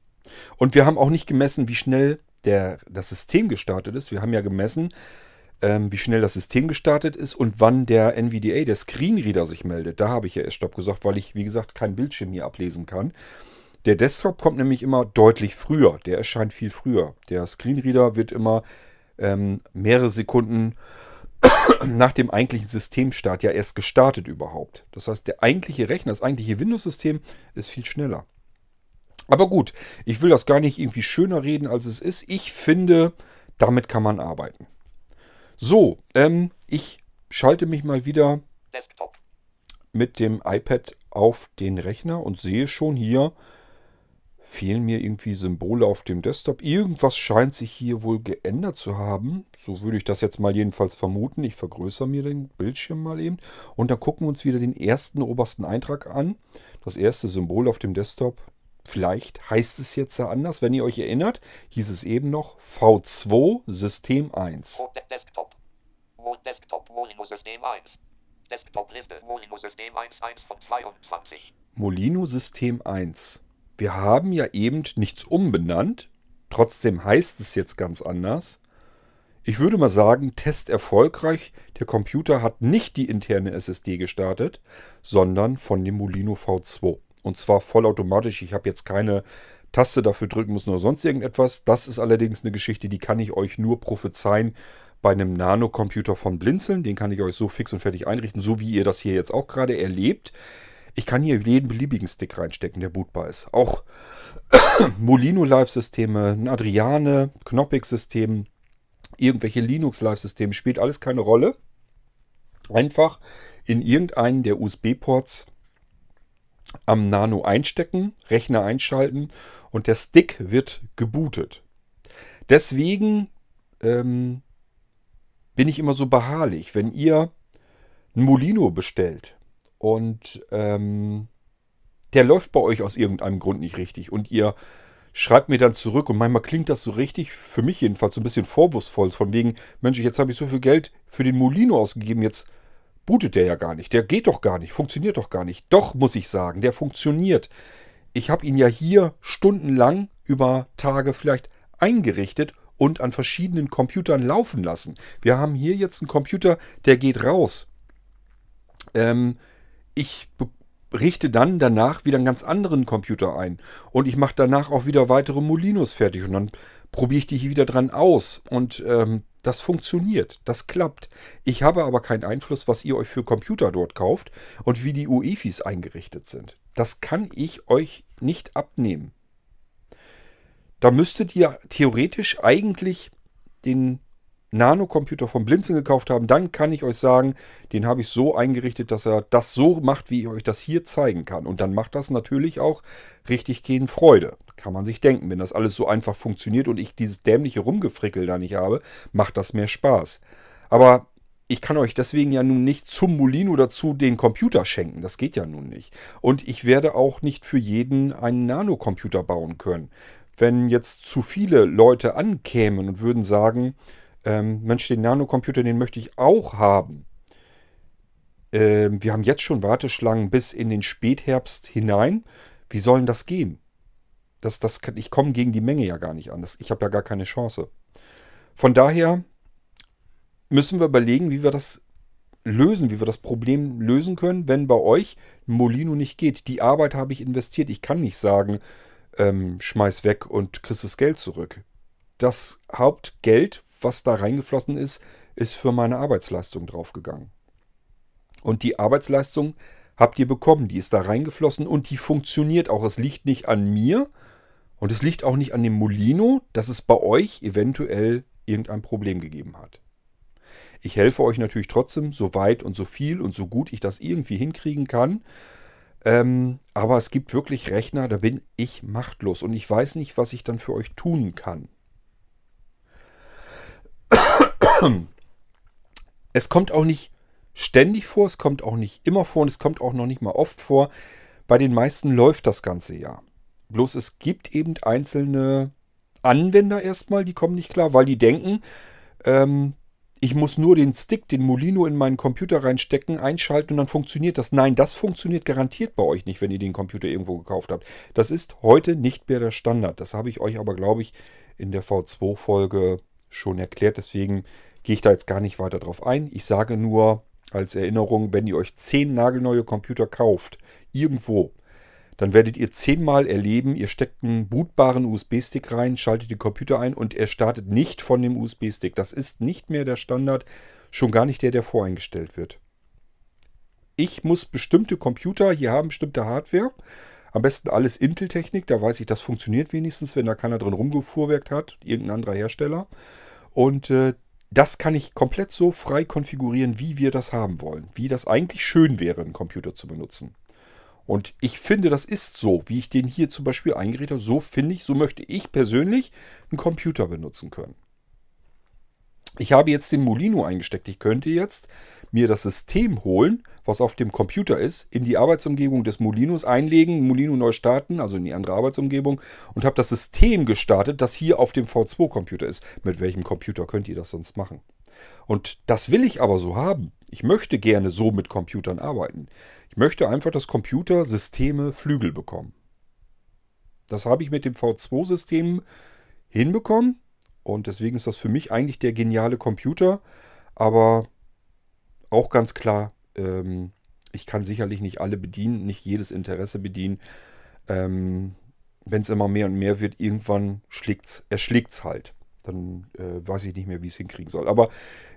Und wir haben auch nicht gemessen, wie schnell der, das System gestartet ist. Wir haben ja gemessen, ähm, wie schnell das System gestartet ist und wann der NVDA, der Screenreader, sich meldet. Da habe ich ja erst Stopp gesagt, weil ich, wie gesagt, kein Bildschirm hier ablesen kann. Der Desktop kommt nämlich immer deutlich früher. Der erscheint viel früher. Der Screenreader wird immer ähm, mehrere Sekunden nach dem eigentlichen Systemstart ja erst gestartet überhaupt. Das heißt, der eigentliche Rechner, das eigentliche Windows-System ist viel schneller. Aber gut, ich will das gar nicht irgendwie schöner reden, als es ist. Ich finde, damit kann man arbeiten. So, ähm, ich schalte mich mal wieder Desktop. mit dem iPad auf den Rechner und sehe schon hier, fehlen mir irgendwie Symbole auf dem Desktop. Irgendwas scheint sich hier wohl geändert zu haben. So würde ich das jetzt mal jedenfalls vermuten. Ich vergrößere mir den Bildschirm mal eben. Und dann gucken wir uns wieder den ersten obersten Eintrag an. Das erste Symbol auf dem Desktop. Vielleicht heißt es jetzt ja anders. Wenn ihr euch erinnert, hieß es eben noch V2 System 1. Wo- De Desktop. Wo Desktop Molino System 1. Desktop Liste Molino System 1 1 von 22. Molino System 1. Wir haben ja eben nichts umbenannt. Trotzdem heißt es jetzt ganz anders. Ich würde mal sagen, Test erfolgreich. Der Computer hat nicht die interne SSD gestartet, sondern von dem Molino V2. Und zwar vollautomatisch. Ich habe jetzt keine Taste dafür drücken müssen oder sonst irgendetwas. Das ist allerdings eine Geschichte, die kann ich euch nur prophezeien bei einem Nano-Computer von Blinzeln. Den kann ich euch so fix und fertig einrichten, so wie ihr das hier jetzt auch gerade erlebt. Ich kann hier jeden beliebigen Stick reinstecken, der bootbar ist. Auch Molino Live-Systeme, Adriane, Knoppix-System, irgendwelche Linux-Live-Systeme, spielt alles keine Rolle. Einfach in irgendeinen der USB-Ports am Nano einstecken, Rechner einschalten und der Stick wird gebootet. Deswegen ähm, bin ich immer so beharrlich, wenn ihr ein Molino bestellt und ähm, der läuft bei euch aus irgendeinem Grund nicht richtig und ihr schreibt mir dann zurück und manchmal klingt das so richtig, für mich jedenfalls so ein bisschen vorwurfsvoll, von wegen, Mensch, jetzt habe ich so viel Geld für den Molino ausgegeben, jetzt bootet der ja gar nicht, der geht doch gar nicht, funktioniert doch gar nicht. Doch, muss ich sagen, der funktioniert. Ich habe ihn ja hier stundenlang über Tage vielleicht eingerichtet und an verschiedenen Computern laufen lassen. Wir haben hier jetzt einen Computer, der geht raus. Ähm, ich richte dann danach wieder einen ganz anderen Computer ein. Und ich mache danach auch wieder weitere Molinos fertig. Und dann probiere ich die hier wieder dran aus. Und ähm, das funktioniert. Das klappt. Ich habe aber keinen Einfluss, was ihr euch für Computer dort kauft und wie die UEFIs eingerichtet sind. Das kann ich euch nicht abnehmen. Da müsstet ihr theoretisch eigentlich den Nano-Computer vom Blinzeln gekauft haben, dann kann ich euch sagen, den habe ich so eingerichtet, dass er das so macht, wie ich euch das hier zeigen kann. Und dann macht das natürlich auch richtig gehend Freude. Kann man sich denken, wenn das alles so einfach funktioniert und ich dieses dämliche Rumgefrickel da nicht habe, macht das mehr Spaß. Aber ich kann euch deswegen ja nun nicht zum Molino dazu den Computer schenken. Das geht ja nun nicht. Und ich werde auch nicht für jeden einen Nano-Computer bauen können. Wenn jetzt zu viele Leute ankämen und würden sagen, ähm, Mensch, den Nano-Computer, den möchte ich auch haben. Ähm, wir haben jetzt schon Warteschlangen bis in den Spätherbst hinein. Wie soll denn das gehen? Das, das ich komme gegen die Menge ja gar nicht an. Das, ich habe ja gar keine Chance. Von daher müssen wir überlegen, wie wir das lösen, wie wir das Problem lösen können, wenn bei euch Molino nicht geht. Die Arbeit habe ich investiert. Ich kann nicht sagen, ähm, schmeiß weg und kriegst das Geld zurück. Das Hauptgeld, was da reingeflossen ist, ist für meine Arbeitsleistung draufgegangen. Und die Arbeitsleistung habt ihr bekommen, die ist da reingeflossen und die funktioniert auch. Es liegt nicht an mir und es liegt auch nicht an dem Molino, dass es bei euch eventuell irgendein Problem gegeben hat. Ich helfe euch natürlich trotzdem, so weit und so viel und so gut ich das irgendwie hinkriegen kann. Ähm, aber es gibt wirklich Rechner, da bin ich machtlos und ich weiß nicht, was ich dann für euch tun kann. Es kommt auch nicht ständig vor, es kommt auch nicht immer vor und es kommt auch noch nicht mal oft vor. Bei den meisten läuft das ganze ja. Bloß es gibt eben einzelne Anwender erstmal, die kommen nicht klar, weil die denken, ähm, ich muss nur den Stick, den Molino in meinen Computer reinstecken, einschalten und dann funktioniert das. Nein, das funktioniert garantiert bei euch nicht, wenn ihr den Computer irgendwo gekauft habt. Das ist heute nicht mehr der Standard. Das habe ich euch aber, glaube ich, in der V2-Folge schon erklärt. Deswegen gehe ich da jetzt gar nicht weiter drauf ein. Ich sage nur als Erinnerung, wenn ihr euch zehn nagelneue Computer kauft, irgendwo, dann werdet ihr zehnmal erleben, ihr steckt einen bootbaren USB-Stick rein, schaltet den Computer ein und er startet nicht von dem USB-Stick. Das ist nicht mehr der Standard, schon gar nicht der, der voreingestellt wird. Ich muss bestimmte Computer, hier haben bestimmte Hardware, am besten alles Intel-Technik, da weiß ich, das funktioniert wenigstens, wenn da keiner drin rumgefuhrwerkt hat, irgendein anderer Hersteller. Und äh, das kann ich komplett so frei konfigurieren, wie wir das haben wollen. Wie das eigentlich schön wäre, einen Computer zu benutzen. Und ich finde, das ist so, wie ich den hier zum Beispiel eingerichtet habe. So finde ich, so möchte ich persönlich einen Computer benutzen können. Ich habe jetzt den Molino eingesteckt. Ich könnte jetzt mir das System holen, was auf dem Computer ist, in die Arbeitsumgebung des Molinos einlegen, Molino neu starten, also in die andere Arbeitsumgebung und habe das System gestartet, das hier auf dem V2-Computer ist. Mit welchem Computer könnt ihr das sonst machen? Und das will ich aber so haben. Ich möchte gerne so mit Computern arbeiten. Ich möchte einfach, dass Computersysteme Flügel bekommen. Das habe ich mit dem V2-System hinbekommen. Und deswegen ist das für mich eigentlich der geniale Computer. Aber auch ganz klar, ähm, ich kann sicherlich nicht alle bedienen, nicht jedes Interesse bedienen. Ähm, Wenn es immer mehr und mehr wird, irgendwann erschlägt es halt. Dann äh, weiß ich nicht mehr, wie ich es hinkriegen soll. Aber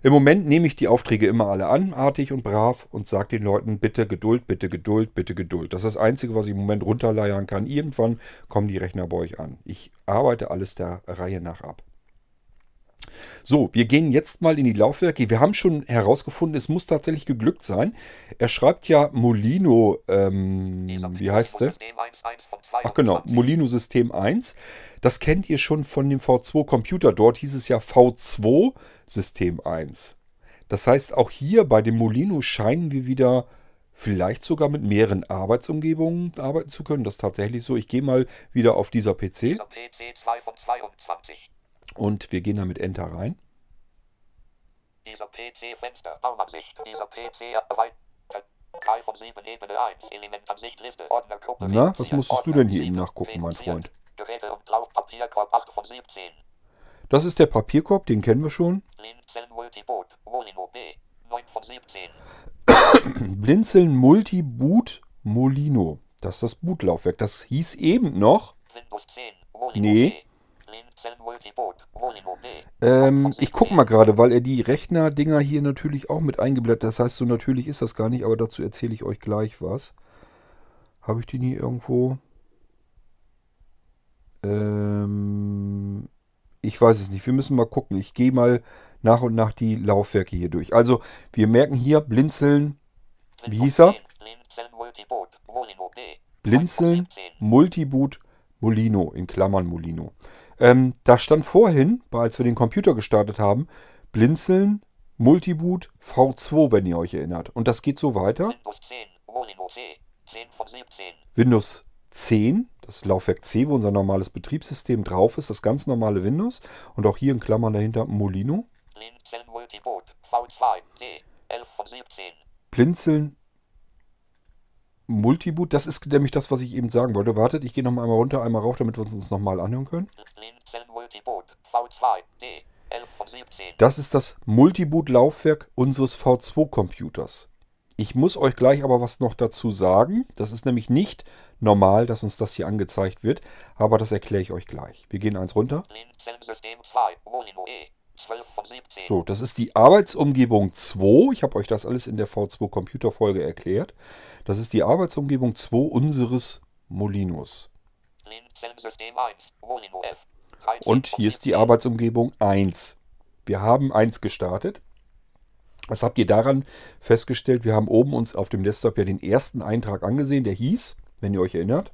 im Moment nehme ich die Aufträge immer alle an, artig und brav, und sage den Leuten, bitte Geduld, bitte Geduld, bitte Geduld. Das ist das Einzige, was ich im Moment runterleiern kann. Irgendwann kommen die Rechner bei euch an. Ich arbeite alles der Reihe nach ab. So, wir gehen jetzt mal in die Laufwerke. Wir haben schon herausgefunden, es muss tatsächlich geglückt sein. Er schreibt ja Molino, ähm, wie heißt der? System 1.1 von Ach genau, 22. Molino System 1. Das kennt ihr schon von dem V2 Computer. Dort hieß es ja V2 System 1. Das heißt, auch hier bei dem Molino scheinen wir wieder vielleicht sogar mit mehreren Arbeitsumgebungen arbeiten zu können. Das ist tatsächlich so. Ich gehe mal wieder auf dieser PC Dieser PC 2 von 22. und wir gehen da mit Enter rein. Dieser PC Fenster Baumansicht. Dieser PC erweitert. 3 von 7 Ebene 1. Elementansicht Liste. Ordner Gruppe. Na, was musstest du denn hier eben 7, nachgucken, mein. Freund? Geräte und Laufpapierkorb 8 von 17. Das ist der Papierkorb, den kennen wir schon. Blinzeln Multiboot. Molino B. 9 von 17. Blinzeln Multiboot Molino. Das ist das Bootlaufwerk. Das hieß eben noch. Windows 10. Molino Nee. B. Ähm, ich gucke mal gerade, weil er die Rechner-Dinger hier natürlich auch mit eingeblendet. Das heißt, so natürlich ist das gar nicht, aber dazu erzähle ich euch gleich was. Habe ich den hier irgendwo? Ähm, ich weiß es nicht. Wir müssen mal gucken. Ich gehe mal nach und nach die Laufwerke hier durch. Also, wir merken hier Blinzeln. Wie hieß er? Blinzeln Multiboot. Molino B. Blinzeln 9 von 17. Multiboot Molino, in Klammern Molino. Ähm, da stand vorhin, als wir den Computer gestartet haben, Blinzeln Multiboot V2, wenn ihr euch erinnert. Und das geht so weiter. Windows 10. Molino C. 10 von 17. Windows 10, das Laufwerk C, wo unser normales Betriebssystem drauf ist, das ganz normale Windows. Und auch hier in Klammern dahinter Molino. Blinzeln Multiboot. V2. D. 11 von 17. Blinzeln Multiboot, das ist nämlich das, was ich eben sagen wollte. Wartet, ich gehe nochmal einmal runter, einmal rauf, damit wir uns das nochmal anhören können. Blinzeln Multiboot. V2. D. 11 von 17. Das ist das Multiboot-Laufwerk unseres V2-Computers. Ich muss euch gleich aber was noch dazu sagen. Das ist nämlich nicht normal, dass uns das hier angezeigt wird, aber das erkläre ich euch gleich. Wir gehen eins runter. Blinzeln System 2. Molino E. 12 von 17. So, das ist die Arbeitsumgebung 2. Ich habe euch das alles in der V2-Computer-Folge erklärt. Das ist die Arbeitsumgebung 2 unseres Molinos. Blinzeln System 1. Molino F. 13 Und hier ist die 17. Arbeitsumgebung 1. Wir haben 1 gestartet. Das habt ihr daran festgestellt. Wir haben oben uns auf dem Desktop ja den ersten Eintrag angesehen, der hieß, wenn ihr euch erinnert,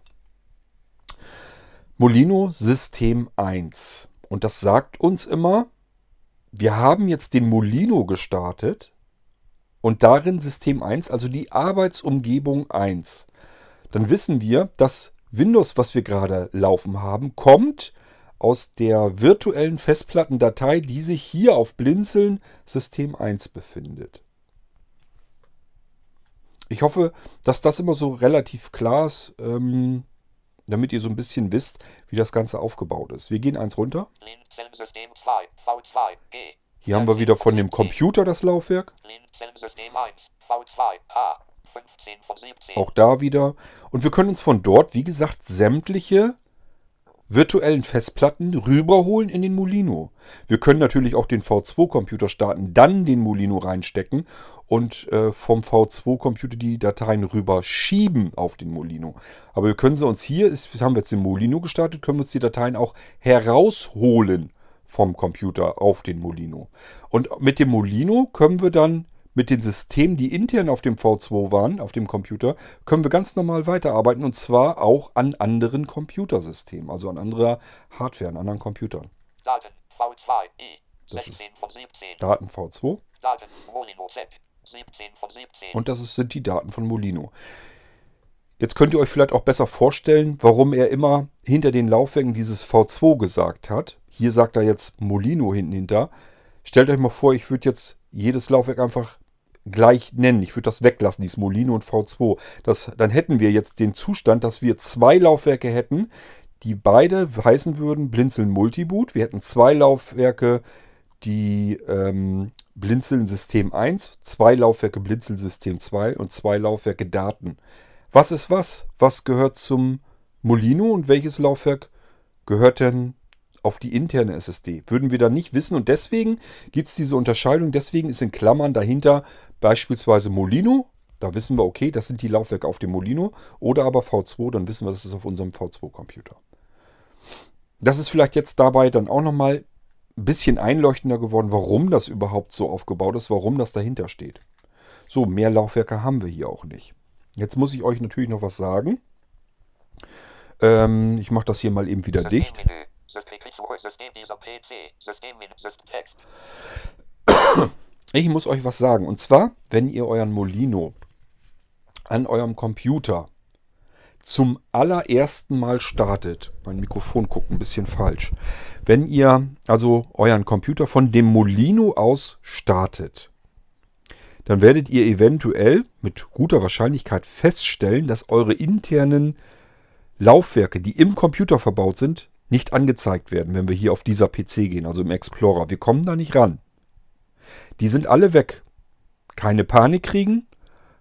Molino System 1. Und das sagt uns immer, wir haben jetzt den Molino gestartet und darin System 1, also die Arbeitsumgebung 1. Dann wissen wir, dass Windows, was wir gerade laufen haben, kommt aus der virtuellen Festplattendatei, die sich hier auf Blinzeln System 1 befindet. Ich hoffe, dass das immer so relativ klar ist, ähm, damit ihr so ein bisschen wisst, wie das Ganze aufgebaut ist. Wir gehen eins runter. Blinzeln System 2. V2. G. Hier haben wir wieder von dem Computer das Laufwerk. Blinzeln System 1. V2. A. 15 von 17. Auch da wieder. Und wir können uns von dort, wie gesagt, sämtliche virtuellen Festplatten rüberholen in den Molino. Wir können natürlich auch den V2-Computer starten, dann den Molino reinstecken und äh, vom V2-Computer die Dateien rüberschieben auf den Molino. Aber wir können sie uns hier, ist, haben wir jetzt den Molino gestartet, können wir uns die Dateien auch herausholen vom Computer auf den Molino. Und mit dem Molino können wir dann mit den Systemen, die intern auf dem V2 waren, auf dem Computer, können wir ganz normal weiterarbeiten und zwar auch an anderen Computersystemen, also an anderer Hardware, an anderen Computern. Daten V2 I. Das ist 16 von 17. Daten V2 Daten Molino Z. 17 von 17. und das ist, sind die Daten von Molino. Jetzt könnt ihr euch vielleicht auch besser vorstellen, warum er immer hinter den Laufwerken dieses V2 gesagt hat. Hier sagt er jetzt Molino hinten hinter. Stellt euch mal vor, ich würde jetzt jedes Laufwerk einfach gleich nennen. Ich würde das weglassen, dieses Molino und V2. Das, dann hätten wir jetzt den Zustand, dass wir zwei Laufwerke hätten, die beide heißen würden Blinzeln Multiboot. Wir hätten zwei Laufwerke, die ähm, Blinzeln System 1, zwei Laufwerke Blinzeln System 2 und zwei Laufwerke Daten. Was ist was? Was gehört zum Molino und welches Laufwerk gehört denn auf die interne SSD? Würden wir da nicht wissen und deswegen gibt es diese Unterscheidung. Deswegen ist in Klammern dahinter beispielsweise Molino. Da wissen wir, okay, das sind die Laufwerke auf dem Molino. Oder aber V2, dann wissen wir, das ist auf unserem V2-Computer. Das ist vielleicht jetzt dabei dann auch nochmal ein bisschen einleuchtender geworden, warum das überhaupt so aufgebaut ist, warum das dahinter steht. So, mehr Laufwerke haben wir hier auch nicht. Jetzt muss ich euch natürlich noch was sagen. Ähm, ich mache das hier mal eben wieder dicht. Systemmenü. Ich muss euch was sagen. Und zwar, wenn ihr euren Molino an eurem Computer zum allerersten Mal startet, mein Mikrofon guckt ein bisschen falsch, wenn ihr also euren Computer von dem Molino aus startet, dann werdet ihr eventuell mit guter Wahrscheinlichkeit feststellen, dass eure internen Laufwerke, die im Computer verbaut sind, nicht angezeigt werden, wenn wir hier auf dieser PC gehen, also im Explorer. Wir kommen da nicht ran. Die sind alle weg. Keine Panik kriegen.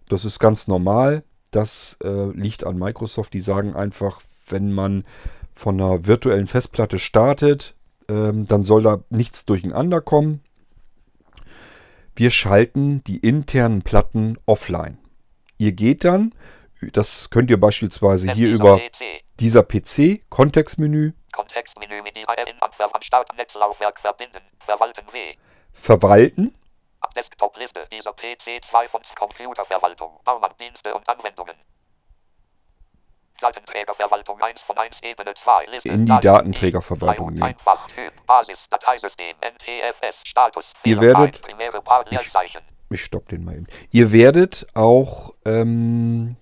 Das ist ganz normal. Das äh, liegt an Microsoft. Die sagen einfach, wenn man von einer virtuellen Festplatte startet, ähm, dann soll da nichts durcheinander kommen. Wir schalten die internen Platten offline. Ihr geht dann, das könnt ihr beispielsweise hier Dieser über PC. dieser PC, Kontextmenü, Kontextmenü mit IAM an Startnetzlaufwerk verbinden. Verwalten W. verwalten. Desktop-Liste. Dieser PC 2 von Computerverwaltung. Baumann-Dienste und Anwendungen. Datenträgerverwaltung 1 von 1 Ebene 2. Liste. In die Daten- Datenträgerverwaltung nehmen. Einfach. Typ. Basis. Dateisystem. NTFS. Status. Ihr werdet- Leerzeichen. Ich stopp den mal eben. Ihr werdet auch, ähm,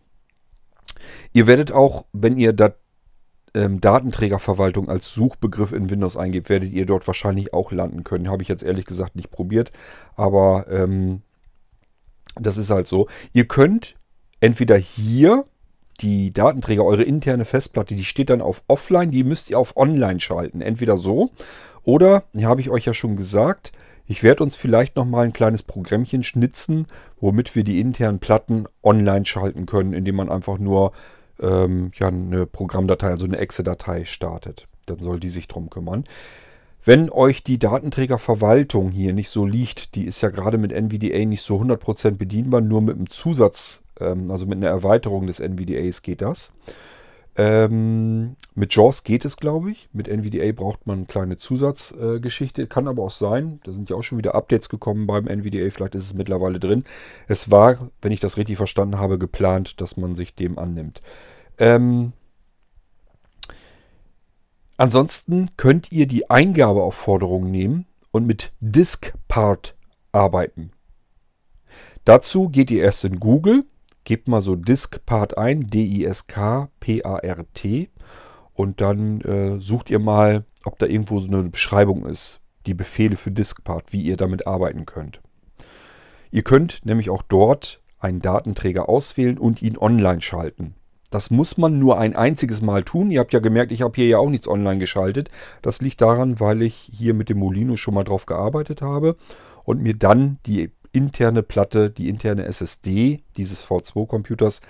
ihr werdet auch, wenn ihr dat, ähm, Datenträgerverwaltung als Suchbegriff in Windows eingebt, werdet ihr dort wahrscheinlich auch landen können. Habe ich jetzt ehrlich gesagt nicht probiert, aber ähm, das ist halt so. Ihr könnt entweder hier die Datenträger, eure interne Festplatte, die steht dann auf Offline, die müsst ihr auf Online schalten. Entweder so oder, hier habe ich euch ja schon gesagt, ich werde uns vielleicht nochmal ein kleines Programmchen schnitzen, womit wir die internen Platten online schalten können, indem man einfach nur ähm, ja, eine Programmdatei, also eine Exe-Datei startet. Dann soll die sich drum kümmern. Wenn euch die Datenträgerverwaltung hier nicht so liegt, die ist ja gerade mit NVDA nicht so 100% bedienbar, nur mit einem Zusatz, ähm, also mit einer Erweiterung des NVDAs geht das. Ähm, mit JAWS geht es, glaube ich. Mit NVDA braucht man eine kleine Zusatzgeschichte. Äh. Kann aber auch sein, da sind ja auch schon wieder Updates gekommen beim NVDA, vielleicht ist es mittlerweile drin. Es war, wenn ich das richtig verstanden habe, geplant, dass man sich dem annimmt. Ähm, ansonsten könnt ihr die Eingabeaufforderung nehmen und mit Diskpart arbeiten. Dazu geht ihr erst in Google, gebt mal so Diskpart ein, D-I-S-K-P-A-R-T und dann äh, sucht ihr mal, ob da irgendwo so eine Beschreibung ist, die Befehle für Diskpart, wie ihr damit arbeiten könnt. Ihr könnt nämlich auch dort einen Datenträger auswählen und ihn online schalten. Das muss man nur ein einziges Mal tun. Ihr habt ja gemerkt, ich habe hier ja auch nichts online geschaltet. Das liegt daran, weil ich hier mit dem Molino schon mal drauf gearbeitet habe und mir dann die interne Platte, die interne SSD dieses V2-Computers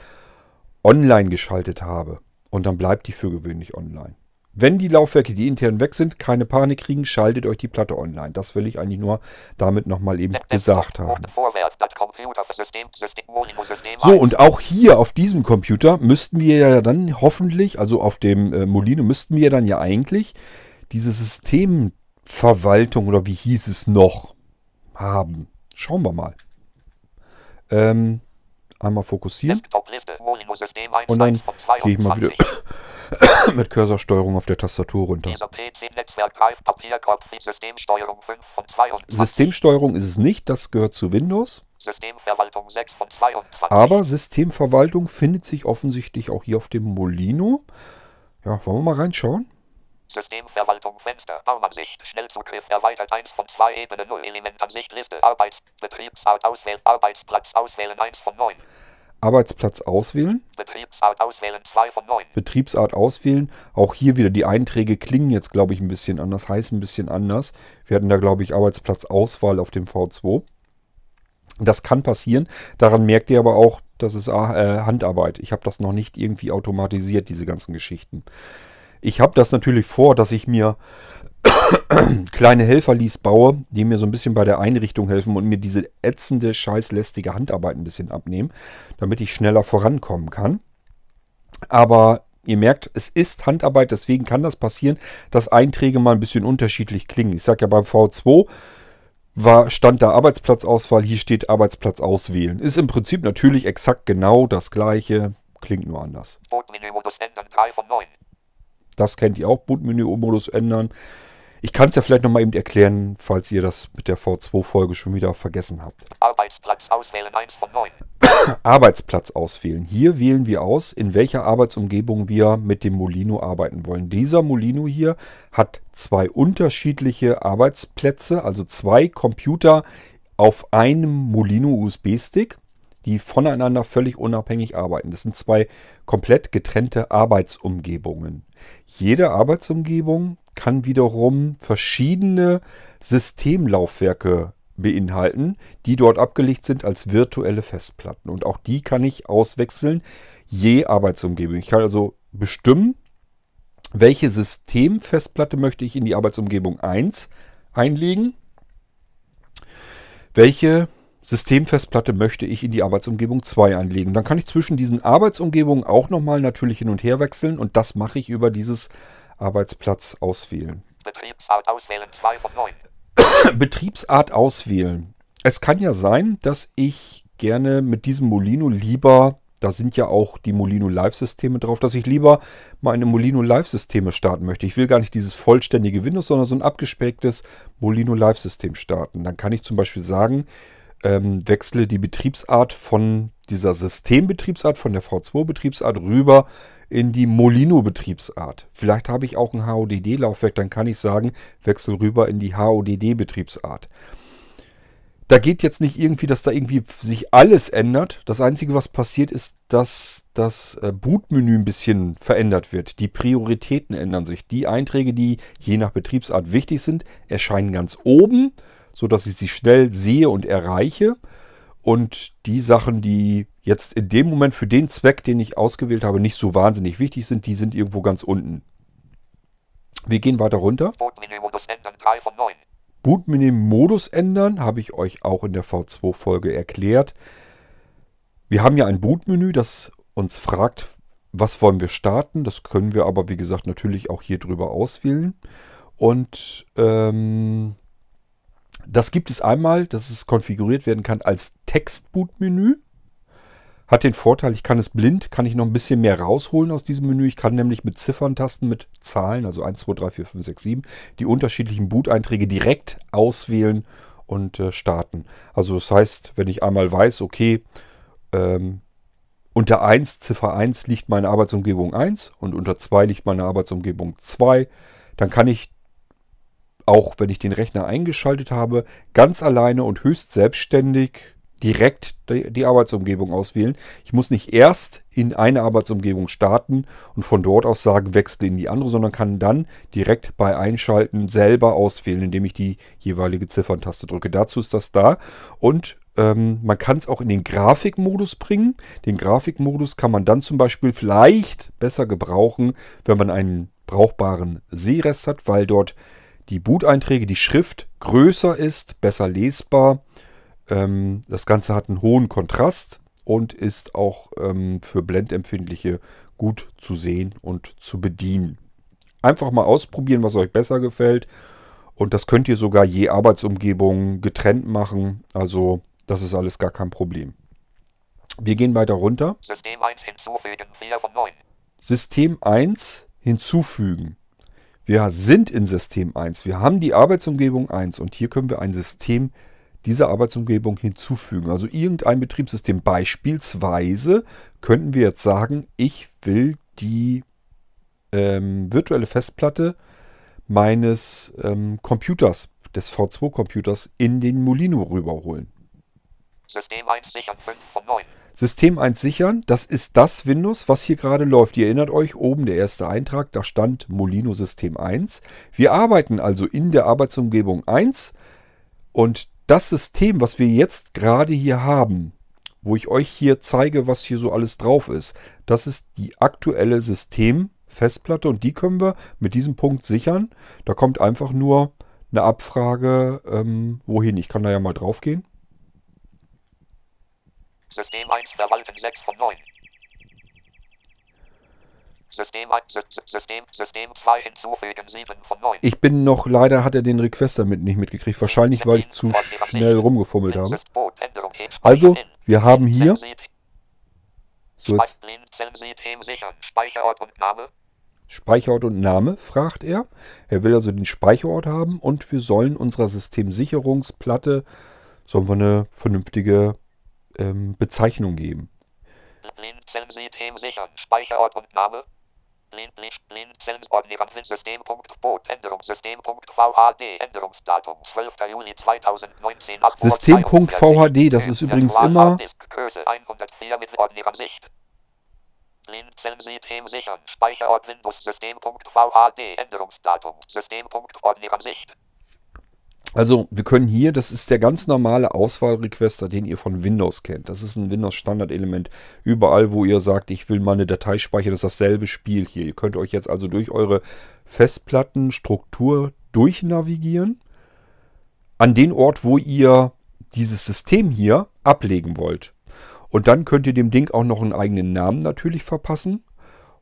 online geschaltet habe. Und dann bleibt die für gewöhnlich online. Wenn die Laufwerke, die intern weg sind, keine Panik kriegen, schaltet euch die Platte online. Das will ich eigentlich nur damit nochmal eben gesagt haben. So, 1. und auch hier auf diesem Computer müssten wir ja dann hoffentlich, also auf dem äh, Molino, müssten wir dann ja eigentlich diese Verwaltung oder wie hieß es noch haben. Schauen wir mal. Ähm, einmal fokussieren. Desktop-Liste. Molino-System 1 Und dann gehe ich mal wieder 22. mit Cursorsteuerung auf der Tastatur runter. Dieser PC-Netzwerk greift Papierkorb Systemsteuerung 5 von 22. Systemsteuerung ist es nicht, das gehört zu Windows. Systemverwaltung 6 von 22. Aber Systemverwaltung findet sich offensichtlich auch hier auf dem Molino. Ja, wollen wir mal reinschauen? Systemverwaltung Fenster. Baumansicht. Schnellzugriff erweitert 1 von 2 Ebene 0 Elementansicht Liste. Arbeits Betriebsart auswählen. Arbeitsplatz auswählen 1 von 9. Arbeitsplatz auswählen, Betriebsart auswählen 2 von 9. Betriebsart auswählen. Auch hier wieder die Einträge klingen jetzt, glaube ich, ein bisschen anders, heißen ein bisschen anders. Wir hatten da, glaube ich, Arbeitsplatzauswahl auf dem V2. Das kann passieren. Daran merkt ihr aber auch, das ist äh, Handarbeit. Ich habe das noch nicht irgendwie automatisiert, diese ganzen Geschichten. Ich habe das natürlich vor, dass ich mir kleine Helferlies baue, die mir so ein bisschen bei der Einrichtung helfen und mir diese ätzende, scheißlästige Handarbeit ein bisschen abnehmen, damit ich schneller vorankommen kann. Aber ihr merkt, es ist Handarbeit, deswegen kann das passieren, dass Einträge mal ein bisschen unterschiedlich klingen. Ich sage ja beim V2 war, stand da Arbeitsplatzauswahl, hier steht Arbeitsplatz auswählen. Ist im Prinzip natürlich exakt genau das gleiche, klingt nur anders. Bootmenü-Modus ändern 3 von 9. Das kennt ihr auch, Bootmenü-Modus ändern. Ich kann es ja vielleicht nochmal eben erklären, falls ihr das mit der V2-Folge schon wieder vergessen habt. Arbeitsplatz auswählen 1 von 9. Arbeitsplatz auswählen. Hier wählen wir aus, in welcher Arbeitsumgebung wir mit dem Molino arbeiten wollen. Dieser Molino hier hat zwei unterschiedliche Arbeitsplätze, also zwei Computer auf einem Molino USB-Stick, die voneinander völlig unabhängig arbeiten. Das sind zwei komplett getrennte Arbeitsumgebungen. Jede Arbeitsumgebung kann wiederum verschiedene Systemlaufwerke beinhalten, die dort abgelegt sind als virtuelle Festplatten. Und auch die kann ich auswechseln, je Arbeitsumgebung. Ich kann also bestimmen, welche Systemfestplatte möchte ich in die Arbeitsumgebung 1 einlegen, welche Systemfestplatte möchte ich in die Arbeitsumgebung 2 einlegen. Dann kann ich zwischen diesen Arbeitsumgebungen auch nochmal natürlich hin und her wechseln und das mache ich über dieses Arbeitsplatz auswählen. Betriebsart auswählen 2 von 9. Betriebsart auswählen. Es kann ja sein, dass ich gerne mit diesem Molino lieber, da sind ja auch die Molino Live-Systeme drauf, dass ich lieber meine Molino Live-Systeme starten möchte. Ich will gar nicht dieses vollständige Windows, sondern so ein abgespecktes Molino Live-System starten. Dann kann ich zum Beispiel sagen, ähm, wechsle die Betriebsart von dieser Systembetriebsart, von der V2-Betriebsart rüber in die Molino-Betriebsart. Vielleicht habe ich auch ein HODD-Laufwerk, dann kann ich sagen, wechsel rüber in die HODD-Betriebsart. Da geht jetzt nicht irgendwie, dass da irgendwie sich alles ändert. Das Einzige, was passiert, ist, dass das äh, Bootmenü ein bisschen verändert wird. Die Prioritäten ändern sich. Die Einträge, die je nach Betriebsart wichtig sind, erscheinen ganz oben, sodass ich sie schnell sehe und erreiche. Und die Sachen, die jetzt in dem Moment für den Zweck, den ich ausgewählt habe, nicht so wahnsinnig wichtig sind, die sind irgendwo ganz unten. Wir gehen weiter runter. Bootmenü-Modus ändern 3 von 9. Bootmenü-Modus ändern, habe ich euch auch in der V2-Folge erklärt. Wir haben ja ein Bootmenü, das uns fragt, was wollen wir starten. Das können wir aber, wie gesagt, natürlich auch hier drüber auswählen. Und ähm, das gibt es einmal, dass es konfiguriert werden kann als Textbootmenü. Hat den Vorteil, ich kann es blind, kann ich noch ein bisschen mehr rausholen aus diesem Menü. Ich kann nämlich mit Zifferntasten, mit Zahlen, also 1, 2, 3, 4, 5, 6, 7, die unterschiedlichen Boot-Einträge direkt auswählen und äh, starten. Also das heißt, wenn ich einmal weiß, okay, ähm, unter 1, Ziffer 1 liegt meine Arbeitsumgebung 1 und unter 2 liegt meine Arbeitsumgebung 2, dann kann ich auch wenn ich den Rechner eingeschaltet habe, ganz alleine und höchst selbstständig direkt die, Arbeitsumgebung auswählen. Ich muss nicht erst in eine Arbeitsumgebung starten und von dort aus sagen, wechsle in die andere, sondern kann dann direkt bei Einschalten selber auswählen, indem ich die jeweilige Zifferntaste drücke. Dazu ist das da und ähm, man kann es auch in den Grafikmodus bringen. Den Grafikmodus kann man dann zum Beispiel vielleicht besser gebrauchen, wenn man einen brauchbaren Sehrest hat, weil dort die Boot-Einträge, die Schrift größer ist, besser lesbar. Ähm, das Ganze hat einen hohen Kontrast und ist auch ähm, für Blendempfindliche gut zu sehen und zu bedienen. Einfach mal ausprobieren, was euch besser gefällt. Und das könnt ihr sogar je Arbeitsumgebung getrennt machen. Also das ist alles gar kein Problem. Wir gehen weiter runter. System 1 hinzufügen, 4 von 9. System 1 hinzufügen. Wir sind in System 1. Wir haben die Arbeitsumgebung 1 und hier können wir ein System dieser Arbeitsumgebung hinzufügen. Also irgendein Betriebssystem. Beispielsweise könnten wir jetzt sagen, ich will die ähm, virtuelle Festplatte meines ähm, Computers, des V2-Computers, in den Molino rüberholen. System 1 sichern, 5 von 9. System 1 sichern, das ist das Windows, was hier gerade läuft. Ihr erinnert euch, oben der erste Eintrag, da stand Molino System 1. Wir arbeiten also in der Arbeitsumgebung 1 und das System, was wir jetzt gerade hier haben, wo ich euch hier zeige, was hier so alles drauf ist, das ist die aktuelle Systemfestplatte und die können wir mit diesem Punkt sichern. Da kommt einfach nur eine Abfrage, ähm, wohin. Ich kann da ja mal drauf gehen. System 1 verwalten 6 von 9. System 1, System, System 2 hinzufügen 7 von 9. Ich bin noch, leider hat er den Request damit nicht mitgekriegt. Wahrscheinlich, weil ich zu schnell rumgefummelt habe. E, Also, wir haben hier, so jetzt Zellensystem sichern, Speicherort und Name. Speicherort und Name, fragt er. Er will also den Speicherort haben und wir sollen unserer Systemsicherungsplatte, sollen wir eine vernünftige ähm, Bezeichnung geben. Zellensystem sichern, Speicherort und Name. Lin, Lin, Lin, Zellenordnern, System.boot, Änderungssystem.vhd, Änderungsdatum. 12. Juli 2019, 8 Uhr System.vhd, das ist übrigens immer- Harddisk, Größe 104 mit Ordnern Sicht. Lin, Zellensystem sichern, Speicherort Windows, System.vhd, Änderungsdatum, System.ordnern Sicht. Also wir können hier, das ist der ganz normale Auswahlrequester, den ihr von Windows kennt. Das ist ein Windows-Standardelement. Überall, wo ihr sagt, ich will mal eine Datei speichern, ist dasselbe Spiel hier. Ihr könnt euch jetzt also durch eure Festplattenstruktur durchnavigieren an den Ort, wo ihr dieses System hier ablegen wollt. Und dann könnt ihr dem Ding auch noch einen eigenen Namen natürlich verpassen.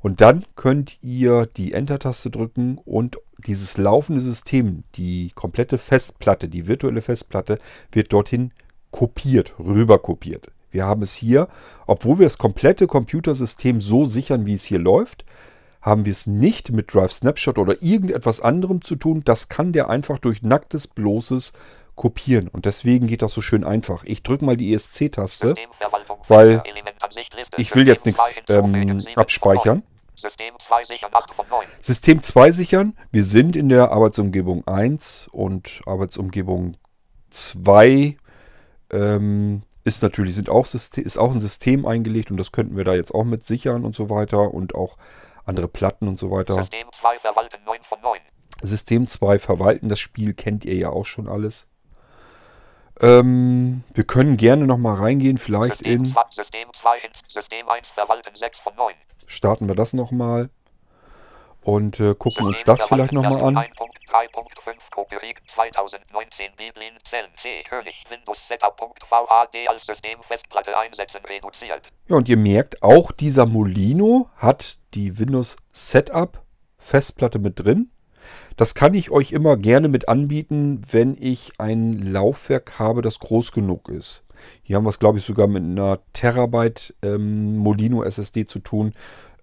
Und dann könnt ihr die Enter-Taste drücken und dieses laufende System, die komplette Festplatte, die virtuelle Festplatte, wird dorthin kopiert, rüber kopiert. Wir haben es hier, obwohl wir das komplette Computersystem so sichern, wie es hier läuft, haben wir es nicht mit Drive Snapshot oder irgendetwas anderem zu tun. Das kann der einfach durch nacktes, bloßes kopieren. Und deswegen geht das so schön einfach. Ich drücke mal die ESC-Taste. Weil Ich will jetzt nichts 2 hinzufügen, ähm, 7 von abspeichern. 9. System 2 sichern 8 von 9. System 2 sichern. Wir sind in der Arbeitsumgebung 1 und Arbeitsumgebung 2 ähm, ist natürlich sind auch System, ist auch ein System eingelegt und das könnten wir da jetzt auch mit sichern und so weiter und auch andere Platten und so weiter. System 2 verwalten 9 von 9. System 2 verwalten, das Spiel kennt ihr ja auch schon alles. Ähm, wir können gerne nochmal reingehen, vielleicht System in, 2, System 2 ins System 1 verwalten 6 von 9. starten wir das nochmal und äh, gucken uns das vielleicht nochmal an. 1.3.5 Copyright 2019 Biblin Zellen C König Windows Setup.vhd als Systemfestplatte einsetzen reduziert. Ja, und ihr merkt, auch dieser Molino hat die Windows Setup Festplatte mit drin. Das kann ich euch immer gerne mit anbieten, wenn ich ein Laufwerk habe, das groß genug ist. Hier haben wir es, glaube ich, sogar mit einer Terabyte ähm, Molino SSD zu tun.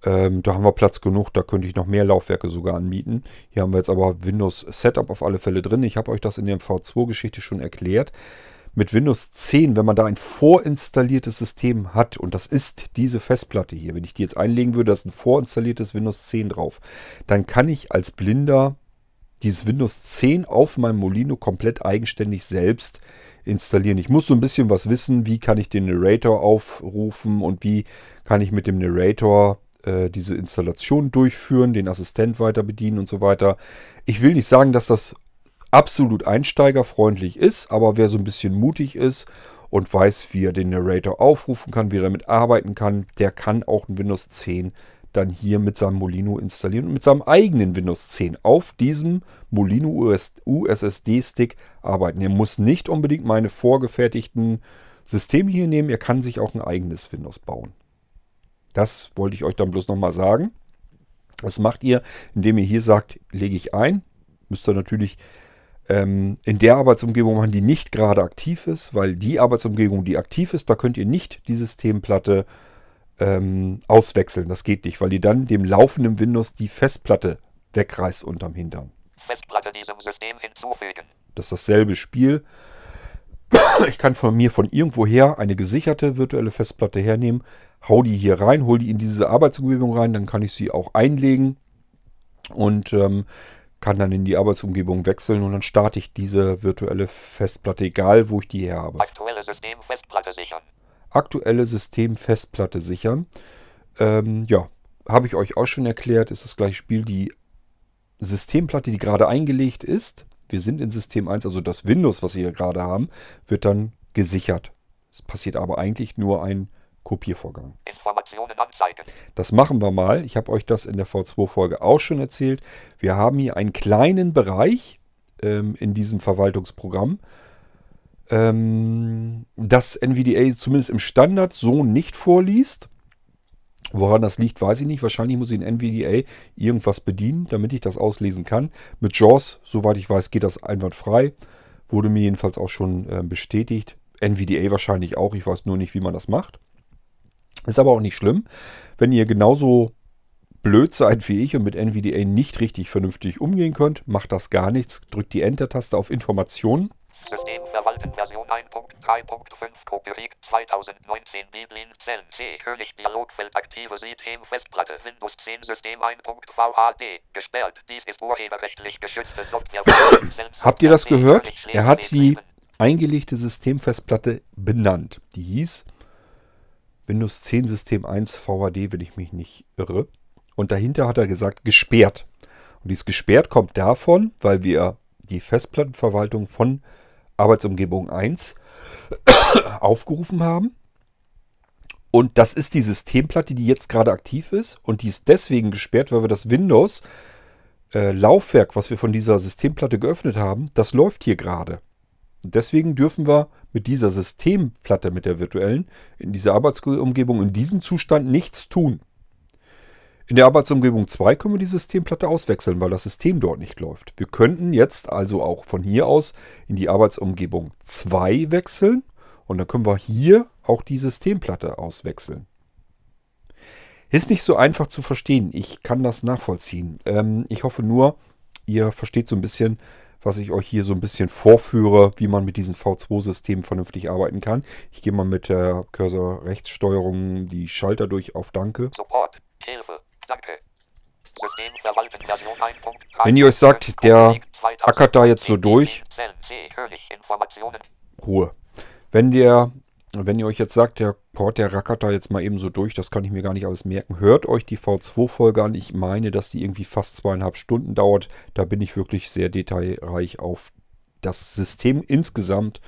Ähm, da haben wir Platz genug, da könnte ich noch mehr Laufwerke sogar anbieten. Hier haben wir jetzt aber Windows Setup auf alle Fälle drin. Ich habe euch das in der V2-Geschichte schon erklärt. Mit Windows 10, wenn man da ein vorinstalliertes System hat, und das ist diese Festplatte hier, wenn ich die jetzt einlegen würde, da ist ein vorinstalliertes Windows 10 drauf, dann kann ich als Blinder dieses Windows 10 auf meinem Molino komplett eigenständig selbst installieren. Ich muss so ein bisschen was wissen, wie kann ich den Narrator aufrufen und wie kann ich mit dem Narrator äh, diese Installation durchführen, den Assistent weiter bedienen und so weiter. Ich will nicht sagen, dass das absolut einsteigerfreundlich ist, aber wer so ein bisschen mutig ist und weiß, wie er den Narrator aufrufen kann, wie er damit arbeiten kann, der kann auch ein Windows 10 dann hier mit seinem Molino installieren und mit seinem eigenen Windows 10 auf diesem Molino USSD-Stick arbeiten. Er muss nicht unbedingt meine vorgefertigten Systeme hier nehmen, er kann sich auch ein eigenes Windows bauen. Das wollte ich euch dann bloß nochmal sagen. Das macht ihr, indem ihr hier sagt, lege ich ein. Müsst ihr natürlich ähm, in der Arbeitsumgebung machen, die nicht gerade aktiv ist, weil die Arbeitsumgebung, die aktiv ist, da könnt ihr nicht die Systemplatte ähm, auswechseln. Das geht nicht, weil ihr dann dem laufenden Windows die Festplatte wegreißt unterm Hintern. Festplatte diesem System hinzufügen. Das ist dasselbe Spiel. Ich kann von mir von irgendwoher eine gesicherte virtuelle Festplatte hernehmen, hau die hier rein, hol die in diese Arbeitsumgebung rein, dann kann ich sie auch einlegen und ähm, kann dann in die Arbeitsumgebung wechseln und dann starte ich diese virtuelle Festplatte, egal wo ich die her habe. Aktuelle System Festplatte sichern. Aktuelle System-Festplatte sichern. Ähm, ja, habe ich euch auch schon erklärt, ist das gleiche Spiel. Die Systemplatte, die gerade eingelegt ist, wir sind in System 1, also das Windows, was wir hier gerade haben, wird dann gesichert. Es passiert aber eigentlich nur ein Kopiervorgang. Informationen anzeigen. Das machen wir mal. Ich habe euch das in der V2-Folge auch schon erzählt. Wir haben hier einen kleinen Bereich ähm, in diesem Verwaltungsprogramm, ähm, das NVDA zumindest im Standard so nicht vorliest. Woran das liegt, weiß ich nicht. Wahrscheinlich muss ich in NVDA irgendwas bedienen, damit ich das auslesen kann. Mit JAWS, soweit ich weiß, geht das einwandfrei. Wurde mir jedenfalls auch schon äh, bestätigt. NVDA wahrscheinlich auch. Ich weiß nur nicht, wie man das macht. Ist aber auch nicht schlimm. Wenn ihr genauso blöd seid wie ich und mit NVDA nicht richtig vernünftig umgehen könnt, macht das gar nichts. Drückt die Enter-Taste auf Informationen. System verwalten Version 1.3.5 Copyright 2019 Biblin Zellen C König Dialogfeld aktive System Festplatte Windows 10 System 1.VAD gesperrt. Dies ist urheberrechtlich geschützte Software. Habt ihr das gehört? Er hat die eingelegte Systemfestplatte benannt. Die hieß Windows 10 System 1 VHD, wenn ich mich nicht irre. Und dahinter hat er gesagt, gesperrt. Und dieses gesperrt kommt davon, weil wir die Festplattenverwaltung von Arbeitsumgebung 1 aufgerufen haben. Und das ist die Systemplatte, die jetzt gerade aktiv ist. Und die ist deswegen gesperrt, weil wir das Windows äh, was wir von dieser Systemplatte geöffnet haben, das läuft hier gerade. Deswegen dürfen wir mit dieser Systemplatte, mit der virtuellen, in dieser Arbeitsumgebung in diesem Zustand nichts tun. In der Arbeitsumgebung 2 können wir die Systemplatte auswechseln, weil das System dort nicht läuft. Wir könnten jetzt also auch von hier aus in die Arbeitsumgebung 2 wechseln und dann können wir hier auch die Systemplatte auswechseln. Ist nicht so einfach zu verstehen. Ich kann das nachvollziehen. Ähm, ich hoffe nur, ihr versteht so ein bisschen, was ich euch hier so ein bisschen vorführe, wie man mit diesen V2-Systemen vernünftig arbeiten kann. Ich gehe mal mit der Cursor-Rechtssteuerung die Schalter durch auf Danke. Support. Hilfe. Danke. System verwalten Version 1.3. Wenn ihr euch sagt, der ackert da jetzt so durch. Ruhe. Wenn der, wenn ihr euch jetzt sagt, der Port, der rackert da jetzt mal eben so durch, das kann ich mir gar nicht alles merken. Hört euch die V2-Folge an. Ich meine, dass die irgendwie fast zweieinhalb Stunden dauert. Da bin ich wirklich sehr detailreich auf das System insgesamt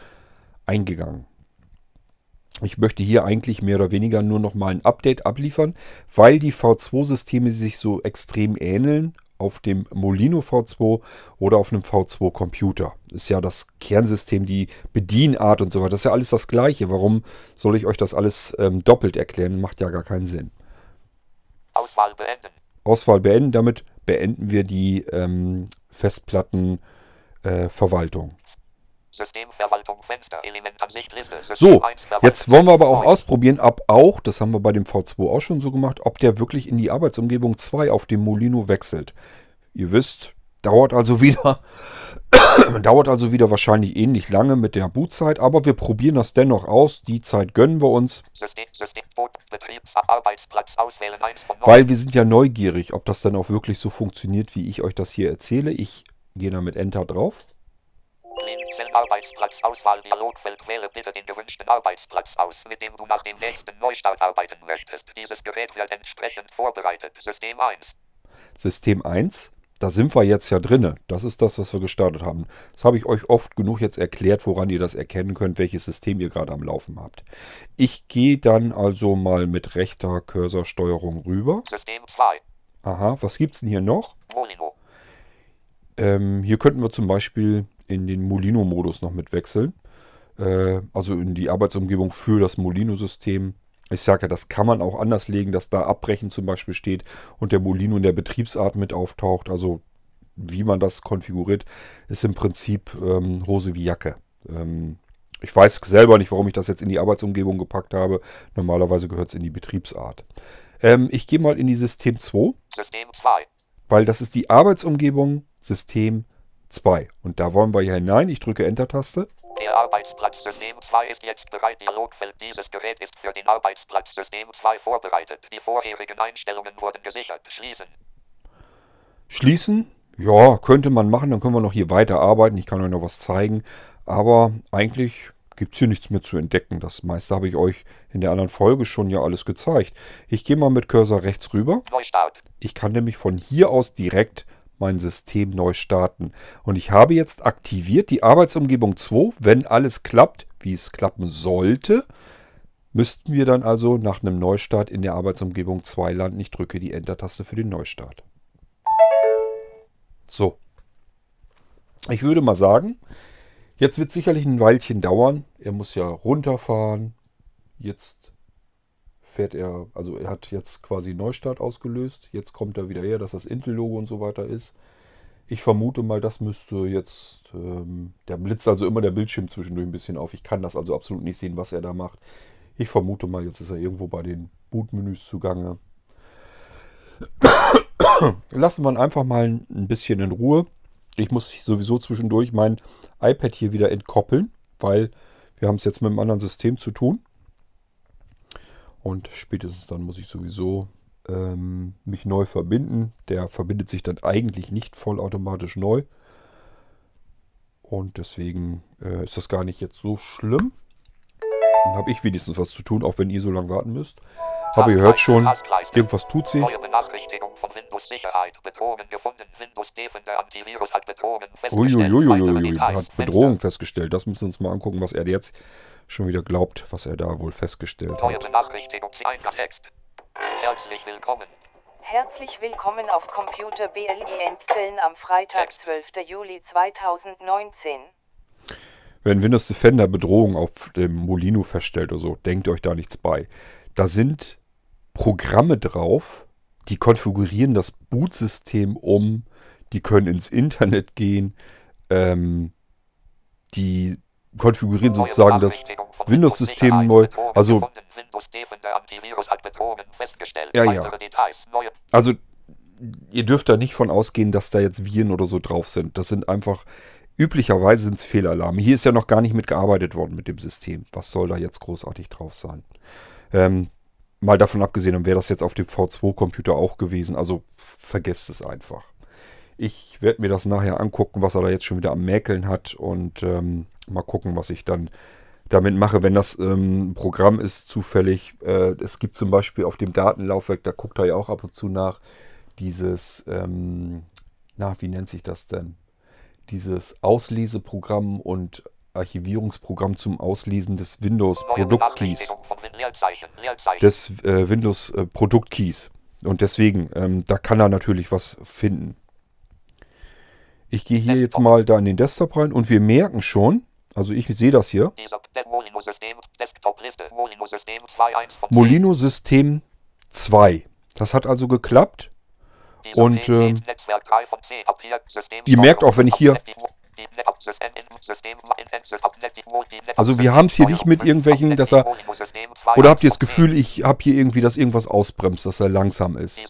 eingegangen. Ich möchte hier eigentlich mehr oder weniger nur noch mal ein Update abliefern, weil die V2-Systeme sich so extrem ähneln auf dem Molino V2 oder auf einem V2-Computer. Ist ja das Kernsystem, die Bedienart und so weiter. Das ist ja alles das Gleiche. Warum soll ich euch das alles ähm, doppelt erklären? Macht ja gar keinen Sinn. Auswahl beenden. Auswahl beenden. Damit beenden wir die ähm, Festplattenverwaltung. Systemverwaltung Fenster Elementansicht Liste. System So, 1 verwalten jetzt wollen wir aber auch ausprobieren, ob auch, das haben wir bei dem V2 auch schon so gemacht, ob der wirklich in die Arbeitsumgebung 2 auf dem Molino wechselt. Ihr wisst, dauert also wieder, dauert also wieder wahrscheinlich ähnlich lange mit der Bootzeit, aber wir probieren das dennoch aus. Die Zeit gönnen wir uns, System, System, Boot, Betriebsarbeitsplatz auswählen 1 von 9. weil wir sind ja neugierig, ob das dann auch wirklich so funktioniert, wie ich euch das hier erzähle. Ich gehe da mit Enter drauf. Clean Arbeitsplatz Auswahl Dialogfeld wähle bitte den gewünschten Arbeitsplatz aus, mit dem du nach dem nächsten Neustart arbeiten möchtest. Dieses Gerät wird entsprechend vorbereitet. System 1. System 1. Da sind wir jetzt ja drinne. Das ist das, was wir gestartet haben. Das habe ich euch oft genug jetzt erklärt, woran ihr das erkennen könnt, welches System ihr gerade am Laufen habt. Ich gehe dann also mal mit rechter Cursorsteuerung rüber. System 2. Aha, was gibt's denn hier noch? Molino. Ähm, hier könnten wir zum Beispiel in den Molino-Modus noch mit wechseln. Äh, also in die Arbeitsumgebung für das Molino-System. Ich sage ja, das kann man auch anders legen, dass da Abbrechen zum Beispiel steht und der Molino in der Betriebsart mit auftaucht. Also wie man das konfiguriert, ist im Prinzip ähm, Hose wie Jacke. Ähm, ich weiß selber nicht, warum ich das jetzt in die Arbeitsumgebung gepackt habe. Normalerweise gehört es in die Betriebsart. Ähm, ich gehe mal in die System 2. System 2. Weil das ist die Arbeitsumgebung System 2. Und da wollen wir hier hinein. Ich drücke Enter-Taste. Der Arbeitsplatz System 2 ist jetzt bereit. Dialogfeld Dieses Gerät ist für den Arbeitsplatz System 2 vorbereitet. Die vorherigen Einstellungen wurden gesichert. Schließen. Schließen. Ja, könnte man machen. Dann können wir noch hier weiterarbeiten. Ich kann euch noch was zeigen. Aber eigentlich gibt es hier nichts mehr zu entdecken. Das meiste habe ich euch in der anderen Folge schon ja alles gezeigt. Ich gehe mal mit Cursor rechts rüber. Neustart. Ich kann nämlich von hier aus direkt mein System neu starten. Und ich habe jetzt aktiviert die Arbeitsumgebung 2. Wenn alles klappt, wie es klappen sollte, müssten wir dann also nach einem Neustart in der Arbeitsumgebung 2 landen. Ich drücke die Enter-Taste für den Neustart. So. Ich würde mal sagen, jetzt wird sicherlich ein Weilchen dauern. Er muss ja runterfahren. Jetzt fährt er, also er hat jetzt quasi Neustart ausgelöst. Jetzt kommt er wieder her, dass das Intel-Logo und so weiter ist. Ich vermute mal, das müsste jetzt, ähm, der blitzt also immer der Bildschirm zwischendurch ein bisschen auf. Ich kann das also absolut nicht sehen, was er da macht. Ich vermute mal, jetzt ist er irgendwo bei den Bootmenüs zugange. Lassen wir ihn einfach mal ein bisschen in Ruhe. Ich muss sowieso zwischendurch mein iPad hier wieder entkoppeln, weil wir haben es jetzt mit einem anderen System zu tun. Und spätestens dann muss ich sowieso ähm, mich neu verbinden. Der verbindet sich dann eigentlich nicht vollautomatisch neu. Und deswegen äh, ist das gar nicht jetzt so schlimm. Dann habe ich wenigstens was zu tun, auch wenn ihr so lange warten müsst. Aber ihr hört schon, irgendwas tut sich. Neue Benachrichtigung von Windows Sicherheit. Bedrohungen gefunden. Windows Defender Antivirus hat Bedrohungen festgestellt. Weitere Uiuiuiui, Details. hat Bedrohung festgestellt. Das müssen wir uns mal angucken, was er jetzt schon wieder glaubt, was er da wohl festgestellt Neue hat. Benachrichtigung. Text. Herzlich willkommen. Herzlich willkommen auf Computer BLI Zellen am Freitag, 12. Juli 2019. Wenn Windows Defender Bedrohung auf dem Molino feststellt oder so, denkt euch da nichts bei. Da sind Programme drauf, die konfigurieren das Bootsystem um, die können ins Internet gehen, ähm, die konfigurieren sozusagen das Windows-System neu. Also. Ja, ja. Weitere Details. Neue Also, ihr dürft da nicht von ausgehen, dass da jetzt Viren oder so drauf sind. Das sind einfach, üblicherweise sind es Fehlalarme. Hier ist ja noch gar nicht mitgearbeitet worden mit dem System. Was soll da jetzt großartig drauf sein? Ähm, mal davon abgesehen, dann wäre das jetzt auf dem V2-Computer auch gewesen. Also, vergesst es einfach. Ich werde mir das nachher angucken, was er da jetzt schon wieder am Mäkeln hat und ähm, mal gucken, was ich dann damit mache, wenn das ähm, Programm ist, zufällig. Äh, es gibt zum Beispiel auf dem Datenlaufwerk, da guckt er ja auch ab und zu nach, dieses, ähm, na, wie nennt sich das denn? Dieses Ausleseprogramm und Archivierungsprogramm zum Auslesen des Neue Windows-Produktkeys Benachrichtigung von Win Leerzeichen. Leerzeichen. des äh, Windows äh, Produktkeys. Und deswegen, ähm, da kann er natürlich was finden. Ich gehe hier jetzt mal da in den Desktop rein und wir merken schon, also ich sehe das hier, Molino System Desktop-Liste Molino System 2.1 von 10. Molino System 2. Das hat also geklappt. Und, ähm, Netzwerk 3 von 10 ab hier System ihr merkt auch, wenn ich hier- Also wir haben es hier nicht mit irgendwelchen, dass er- Oder habt ihr das Gefühl, ich habe hier irgendwie, dass irgendwas ausbremst, dass er langsam ist?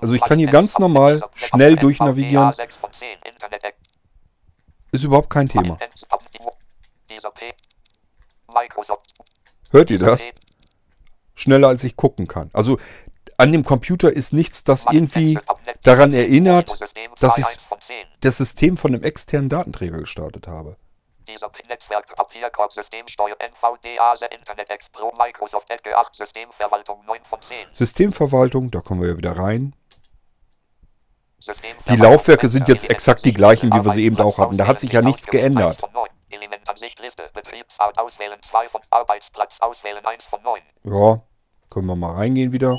Also ich kann hier ganz normal schnell durchnavigieren. Ist überhaupt kein Thema. Hört ihr das? Schneller als ich gucken kann. Also an dem Computer ist nichts, das irgendwie daran erinnert, dass ich das System von einem externen Datenträger gestartet habe. Dieser Netzwerk Papierkorb Systemsteuer NVDA Internet Explorer Microsoft Edge 8 Systemverwaltung 9 von 10. Systemverwaltung, da kommen wir ja wieder rein. Die Laufwerke sind jetzt Element- exakt die gleichen, wie wir sie eben auch hatten. Da hat sich ja nichts geändert. Elementansicht Liste Betriebsart auswählen 2 von Arbeitsplatz auswählen 1 von 9. Ja, können wir mal reingehen wieder.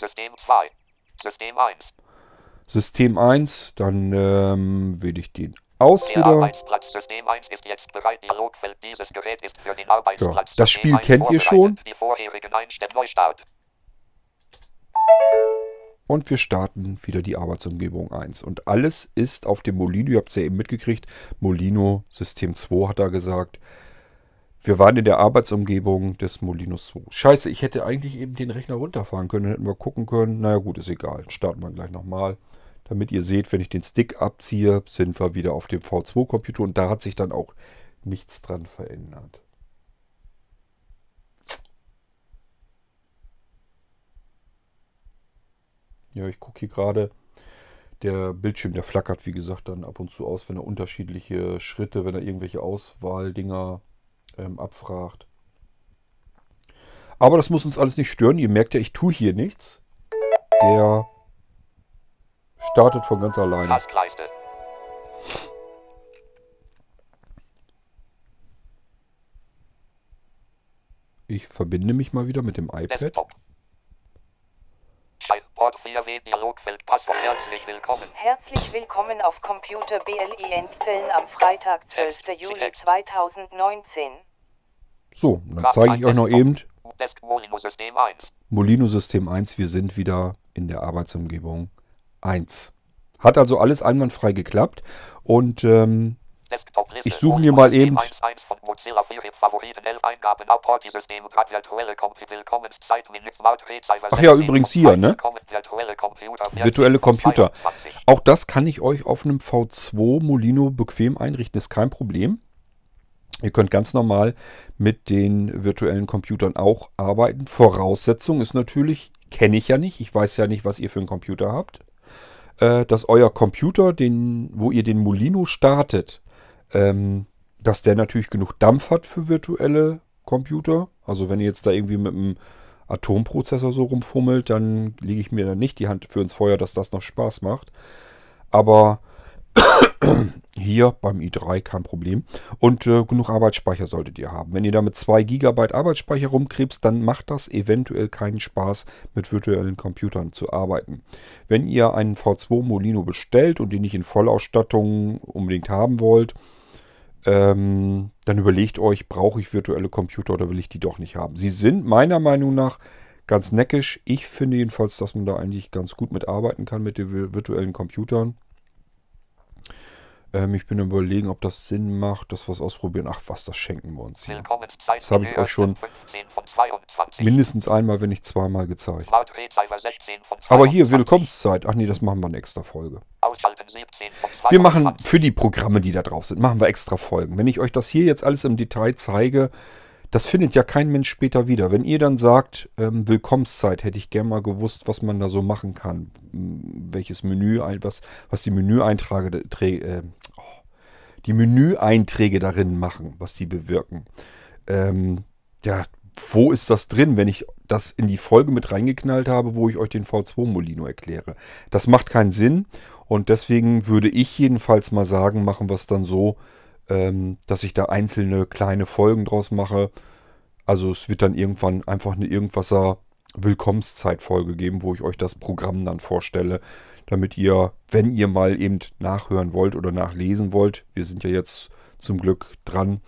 System 2. System 1. System 1, dann ähm, wähle ich den aus Der wieder. Arbeitsplatz System 1 ist jetzt bereit. Dialogfeld dieses Gerät ist für den Arbeitsplatz. das System Spiel 1 kennt ihr schon. Die vorherigen Einstellungen Neustart. und wir starten wieder die Arbeitsumgebung 1. Und alles ist auf dem Molino, ihr habt es ja eben mitgekriegt, Molino System 2 hat er gesagt. Wir waren in der Arbeitsumgebung des Molinos 2. Scheiße, ich hätte eigentlich eben den Rechner runterfahren können, hätten wir gucken können. Naja gut, ist egal. Starten wir gleich nochmal. Damit ihr seht, wenn ich den Stick abziehe, sind wir wieder auf dem V2-Computer und da hat sich dann auch nichts dran verändert. Ja, ich gucke hier gerade. Der Bildschirm, der flackert, wie gesagt, dann ab und zu aus, wenn er unterschiedliche Schritte, wenn er irgendwelche Auswahldinger ähm, abfragt. Aber das muss uns alles nicht stören. Ihr merkt ja, ich tue hier nichts. Der startet von ganz alleine. Taskleiste. Ich verbinde mich mal wieder mit dem iPad. Desktop. Schallport 4W Dialogfeld Passwort. Herzlich willkommen. Herzlich willkommen auf Computer BLI Endzellen am Freitag, 12. Juli 2019. So, dann zeige ich euch noch eben Desk Molino System 1. Molino System 1. Wir sind wieder in der Arbeitsumgebung 1. Hat also alles einwandfrei geklappt. Und ähm. Ich suche mir mal eben- 1.1 von Mozilla Firebase Favoriten 11 Eingaben ab Party-System Grad virtuelle Computer Willkommenszeit Smart Receiver Ach ja, 16 übrigens hier, ne? Virtuelle Computer virtuelle Computer. 22. Auch das kann ich euch auf einem V2 Molino bequem einrichten, ist kein Problem. Ihr könnt ganz normal mit den virtuellen Computern auch arbeiten. Voraussetzung ist natürlich, kenne ich ja nicht, ich weiß ja nicht, was ihr für einen Computer habt, äh, dass euer Computer, den, wo ihr den Molino startet, ähm, dass der natürlich genug Dampf hat für virtuelle Computer. Also wenn ihr jetzt da irgendwie mit einem Atomprozessor so rumfummelt, dann lege ich mir da nicht die Hand für ins Feuer, dass das noch Spaß macht. Aber hier beim i3 kein Problem. Und äh, genug Arbeitsspeicher solltet ihr haben. Wenn ihr da mit 2 GB Arbeitsspeicher rumkrebst, dann macht das eventuell keinen Spaß, mit virtuellen Computern zu arbeiten. Wenn ihr einen V2 Molino bestellt und den nicht in Vollausstattung unbedingt haben wollt, ähm, dann überlegt euch, brauche ich virtuelle Computer oder will ich die doch nicht haben. Sie sind meiner Meinung nach ganz neckisch. Ich finde jedenfalls, dass man da eigentlich ganz gut mitarbeiten kann mit den vi- virtuellen Computern. Ähm, ich bin überlegen, ob das Sinn macht, dass wir es ausprobieren. Ach was, das schenken wir uns hier. Das habe ich euch schon 15 von 22. Mindestens einmal, wenn nicht zweimal gezeigt. Smart Receiver 16 von 22. Aber hier, Willkommenszeit. Ach nee, das machen wir in extra Folge. Ausschalten 17 von 22. Wir machen für die Programme, die da drauf sind, machen wir extra Folgen. Wenn ich euch das hier jetzt alles im Detail zeige, das findet ja kein Mensch später wieder. Wenn ihr dann sagt, ähm, Willkommenszeit, hätte ich gern mal gewusst, was man da so machen kann. M, Welches Menü, was, was die Menüeinträge, trä- äh, oh, die Menüeinträge darin machen, was die bewirken. Ähm, ja, wo ist das drin, wenn ich das in die Folge mit reingeknallt habe, wo ich euch den V2 Molino erkläre? Das macht keinen Sinn und deswegen würde ich jedenfalls mal sagen, machen wir es dann so, ähm, dass ich da einzelne kleine Folgen draus mache. Also es wird dann irgendwann einfach eine Irgendwasser Willkommenszeitfolge geben, wo ich euch das Programm dann vorstelle, damit ihr, wenn ihr mal eben nachhören wollt oder nachlesen wollt, wir sind ja jetzt zum Glück dran,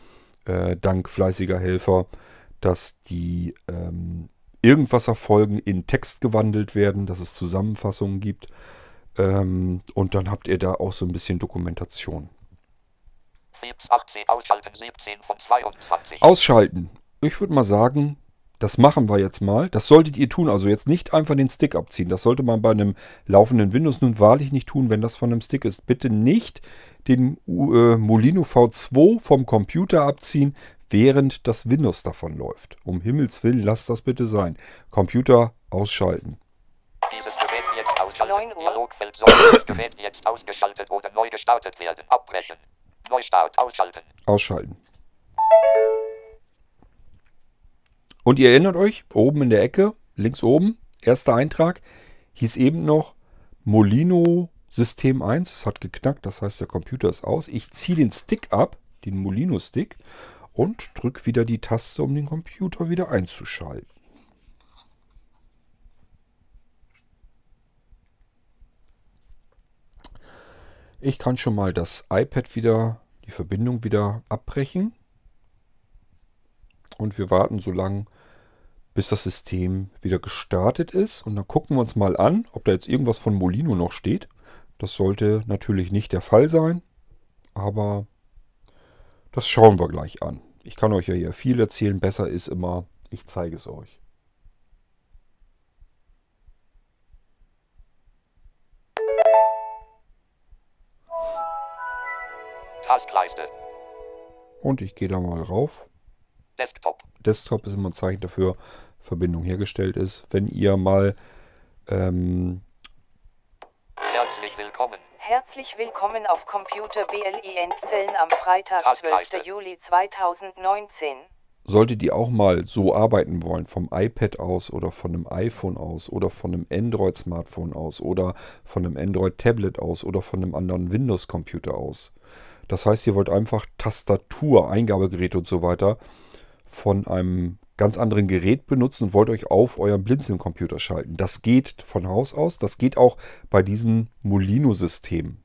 äh, dank fleißiger Helfer, dass die ähm, Irgendwasser-Folgen in Text gewandelt werden, dass es Zusammenfassungen gibt. Ähm, und dann habt ihr da auch so ein bisschen Dokumentation. Fips 18 ausschalten 17 von 22. Ausschalten. Ich würde mal sagen, das machen wir jetzt mal. Das solltet ihr tun. Also jetzt nicht einfach den Stick abziehen. Das sollte man bei einem laufenden Windows nun wahrlich nicht tun, wenn das von einem Stick ist. Bitte nicht den äh, Molino V2 vom Computer abziehen, während das Windows davon läuft. Um Himmels Willen, lasst das bitte sein. Computer ausschalten. Dieses Gerät jetzt ausschalten. 9 Uhr. Dialogfeld soll dieses Gerät jetzt ausgeschaltet oder neu gestartet werden. Abbrechen. Neustart ausschalten. Ausschalten. Und ihr erinnert euch, oben in der Ecke, links oben, erster Eintrag, hieß eben noch Molino System 1. Es hat geknackt, das heißt, der Computer ist aus. Ich ziehe den Stick ab, den Molino Stick, und drücke wieder die Taste, um den Computer wieder einzuschalten. Ich kann schon mal das iPad wieder, die Verbindung wieder abbrechen. Und wir warten so lange, bis das System wieder gestartet ist. Und dann gucken wir uns mal an, ob da jetzt irgendwas von Molino noch steht. Das sollte natürlich nicht der Fall sein, aber das schauen wir gleich an. Ich kann euch ja hier viel erzählen. Besser ist immer, ich zeige es euch. Tastleiste. Und ich gehe da mal rauf. Desktop. Desktop ist immer ein Zeichen dafür, Verbindung hergestellt ist. Wenn ihr mal ähm, Herzlich willkommen. Herzlich willkommen auf Computer BLIN Zellen am Freitag, 12. Tastleiste. Juli 2019. solltet ihr auch mal so arbeiten wollen, vom iPad aus oder von einem iPhone aus oder von einem Android-Smartphone aus oder von einem Android-Tablet aus oder von einem anderen Windows-Computer aus. Das heißt, ihr wollt einfach Tastatur, Eingabegeräte und so weiter von einem ganz anderen Gerät benutzen und wollt euch auf euren Blinzeln-Computer schalten. Das geht von Haus aus, das geht auch bei diesen Molino-Systemen.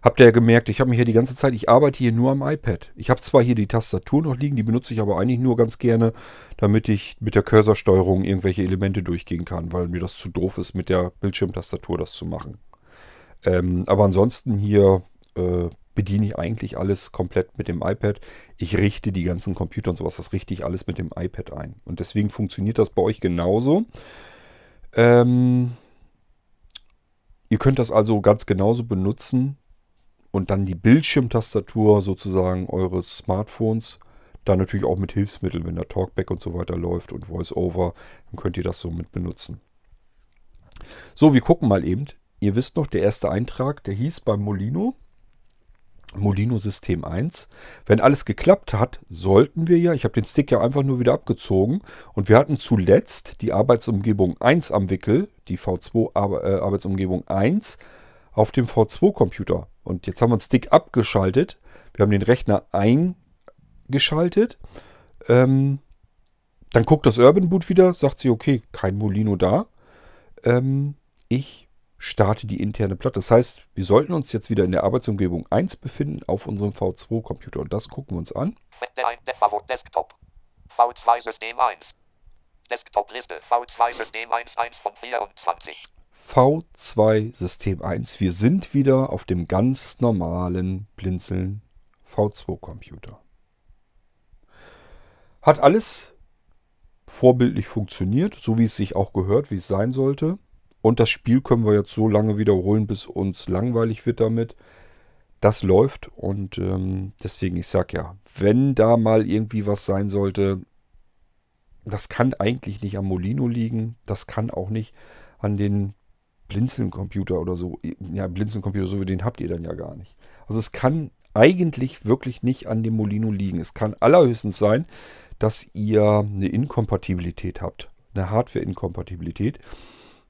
Habt ihr ja gemerkt, ich habe mich hier die ganze Zeit, ich arbeite hier nur am iPad. Ich habe zwar hier die Tastatur noch liegen, die benutze ich aber eigentlich nur ganz gerne, damit ich mit der Cursorsteuerung irgendwelche Elemente durchgehen kann, weil mir das zu doof ist, mit der Bildschirmtastatur das zu machen. Ähm, aber ansonsten hier äh, bediene ich eigentlich alles komplett mit dem iPad. Ich richte die ganzen Computer und sowas, das richte ich alles mit dem iPad ein. Und deswegen funktioniert das bei euch genauso. Ähm, ihr könnt das also ganz genauso benutzen und dann die Bildschirmtastatur sozusagen eures Smartphones. Dann natürlich auch mit Hilfsmitteln, wenn der Talkback und so weiter läuft und VoiceOver, dann könnt ihr das so mit benutzen. So, wir gucken mal eben. Ihr wisst noch, der erste Eintrag, der hieß beim Molino. Molino System 1. Wenn alles geklappt hat, sollten wir ja, ich habe den Stick ja einfach nur wieder abgezogen und wir hatten zuletzt die Arbeitsumgebung 1 am Wickel, die V2 Ar äh, Arbeitsumgebung 1 auf dem V2-Computer. Und jetzt haben wir den Stick abgeschaltet. Wir haben den Rechner eingeschaltet. Ähm, dann guckt das Urban Boot wieder, sagt sie, okay, kein Molino da. Ähm, ich starte die interne Platte. Das heißt, wir sollten uns jetzt wieder in der Arbeitsumgebung 1 befinden auf unserem V2-Computer. Und das gucken wir uns an. Desktop. V2 System 1. Desktop-Liste. V2 System 1 1 von 24. V2 System 1. Wir sind wieder auf dem ganz normalen Blinzeln V2-Computer. Hat alles vorbildlich funktioniert, so wie es sich auch gehört, wie es sein sollte. Und das Spiel können wir jetzt so lange wiederholen, bis uns langweilig wird damit. Das läuft und ähm, deswegen, ich sag ja, wenn da mal irgendwie was sein sollte, das kann eigentlich nicht am Molino liegen, das kann auch nicht an den Blinzeln-Computer oder so. Ja, Blinzeln-Computer, so wie den habt ihr dann ja gar nicht. Also es kann eigentlich wirklich nicht an dem Molino liegen. Es kann allerhöchstens sein, dass ihr eine Inkompatibilität habt, eine Hardware-Inkompatibilität.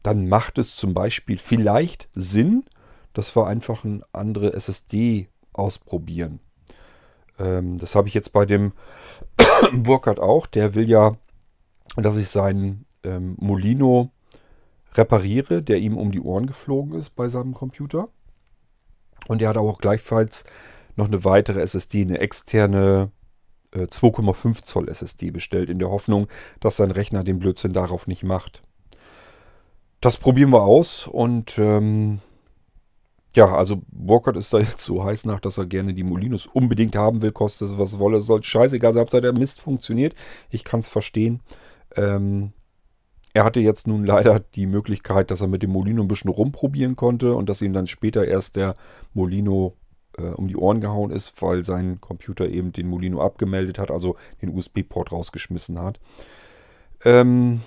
Dann macht es zum Beispiel vielleicht Sinn, dass wir einfach eine andere SSD ausprobieren. Ähm, das habe ich jetzt bei dem Burkhardt auch. Der will ja, dass ich seinen ähm, Molino repariere, der ihm um die Ohren geflogen ist bei seinem Computer. Und er hat auch gleichfalls noch eine weitere SSD, eine externe äh, 2,5 Zoll SSD bestellt, in der Hoffnung, dass sein Rechner den Blödsinn darauf nicht macht. Das probieren wir aus und ähm, ja, also Burkhardt ist da jetzt so heiß nach, dass er gerne die Molinos unbedingt haben will, kostet es was wolle, soll scheißegal sein, Hauptsache der Mist funktioniert. Ich kann es verstehen. Ähm, er hatte jetzt nun leider die Möglichkeit, dass er mit dem Molino ein bisschen rumprobieren konnte und dass ihm dann später erst der Molino äh, um die Ohren gehauen ist, weil sein Computer eben den Molino abgemeldet hat, also den USB-Port rausgeschmissen hat. Ähm,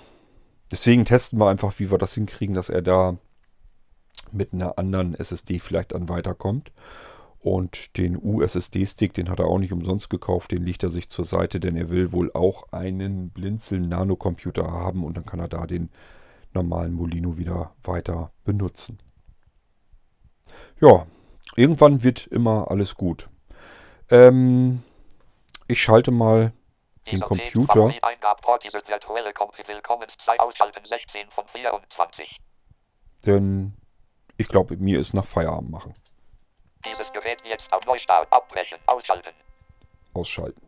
deswegen testen wir einfach, wie wir das hinkriegen, dass er da mit einer anderen SSD vielleicht dann weiterkommt. Und den USSD-Stick, den hat er auch nicht umsonst gekauft, den legt er sich zur Seite, denn er will wohl auch einen Blinzeln-Nanocomputer haben und dann kann er da den normalen Molino wieder weiter benutzen. Ja, irgendwann wird immer alles gut. Ähm, ich schalte mal den Computer. Favorit Eingabport, dieses virtuelle Kom Willkommenszeit ausschalten 16 von 24. Denn ich glaube, mir ist nach Feierabend machen. Dieses Gerät jetzt auf Neustart abbrechen, ausschalten. Ausschalten.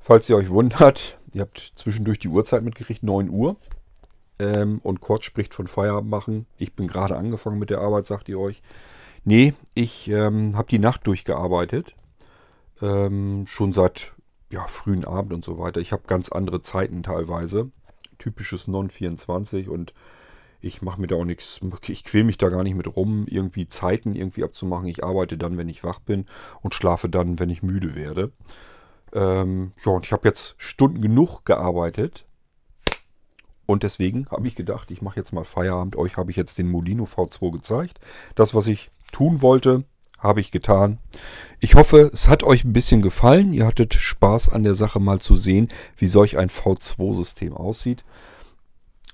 falls ihr euch wundert, ihr habt zwischendurch die Uhrzeit mitgekriegt, 9 Uhr. Ähm, und Kurt spricht von Feierabend machen. Ich bin gerade angefangen mit der Arbeit, sagt ihr euch. Nee, ich ähm, habe die Nacht durchgearbeitet. Ähm, schon seit ja, frühen Abend und so weiter. Ich habe ganz andere Zeiten teilweise. Typisches Non-24 und ich mache mir da auch nichts, ich quäle mich da gar nicht mit rum, irgendwie Zeiten irgendwie abzumachen. Ich arbeite dann, wenn ich wach bin und schlafe dann, wenn ich müde werde. Ähm, ja, und ich habe jetzt Stunden genug gearbeitet. Und deswegen habe ich gedacht, ich mache jetzt mal Feierabend. Euch habe ich jetzt den Molino V2 gezeigt. Das, was ich tun wollte, habe ich getan. Ich hoffe, es hat euch ein bisschen gefallen. Ihr hattet Spaß an der Sache mal zu sehen, wie solch ein V2-System aussieht.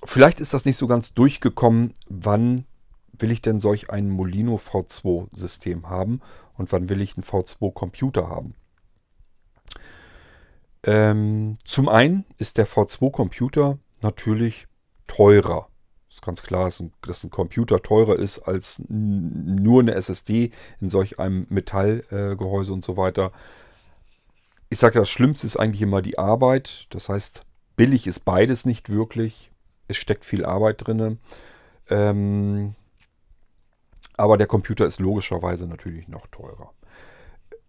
Vielleicht ist das nicht so ganz durchgekommen, wann will ich denn solch ein Molino V2-System haben und wann will ich einen V2-Computer haben. Ähm, zum einen ist der V2-Computer natürlich teurer. Ist ganz klar, dass ein, Computer teurer ist als nur eine SSD in solch einem Metallgehäuse äh, und so weiter. Ich sage, das Schlimmste ist eigentlich immer die Arbeit. Das heißt, billig ist beides nicht wirklich es steckt viel Arbeit drin. Ähm, aber der Computer ist logischerweise natürlich noch teurer.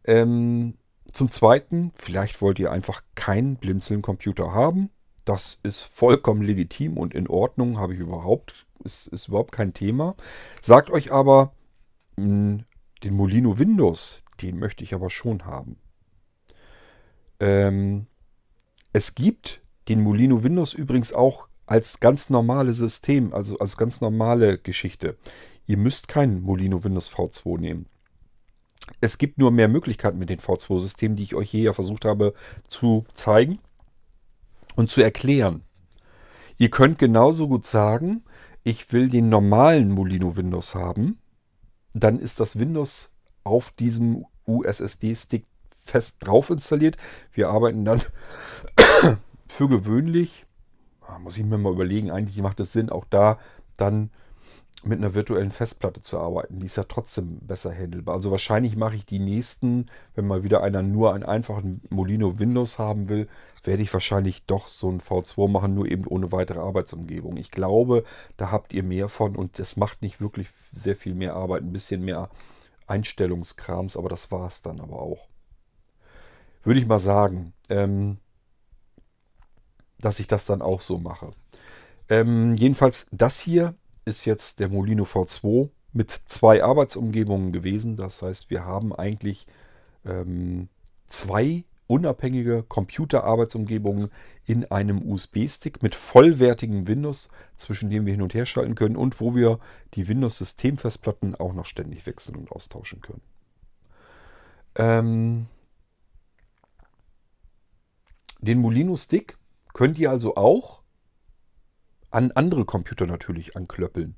Ähm, zum Zweiten, vielleicht wollt ihr einfach keinen Blinzeln-Computer haben. Das ist vollkommen legitim und in Ordnung, habe ich überhaupt, ist, ist überhaupt kein Thema. Sagt euch aber, hm, den Molino Windows, den möchte ich aber schon haben. Ähm, es gibt den Molino Windows übrigens auch als ganz normales System, also als ganz normale Geschichte. Ihr müsst keinen Molino Windows V2 nehmen. Es gibt nur mehr Möglichkeiten mit den V2-Systemen, die ich euch hier ja versucht habe zu zeigen und zu erklären. Ihr könnt genauso gut sagen, ich will den normalen Molino Windows haben. Dann ist das Windows auf diesem USSD-Stick fest drauf installiert. Wir arbeiten dann für gewöhnlich Ah, muss ich mir mal überlegen, eigentlich macht es Sinn, auch da dann mit einer virtuellen Festplatte zu arbeiten. Die ist ja trotzdem besser handelbar. Also wahrscheinlich mache ich die nächsten, wenn mal wieder einer nur einen einfachen Molino Windows haben will, werde ich wahrscheinlich doch so ein V2 machen, nur eben ohne weitere Arbeitsumgebung. Ich glaube, da habt ihr mehr von und das macht nicht wirklich sehr viel mehr Arbeit, ein bisschen mehr Einstellungskrams, aber das war es dann aber auch. Würde ich mal sagen. Ähm, dass ich das dann auch so mache. Ähm, jedenfalls, das hier ist jetzt der Molino V2 mit zwei Arbeitsumgebungen gewesen. Das heißt, wir haben eigentlich ähm, zwei unabhängige Computerarbeitsumgebungen in einem USB-Stick mit vollwertigem Windows, zwischen dem wir hin und her schalten können und wo wir die Windows-Systemfestplatten auch noch ständig wechseln und austauschen können. Ähm, den Molino Stick Könnt ihr also auch an andere Computer natürlich anklöppeln.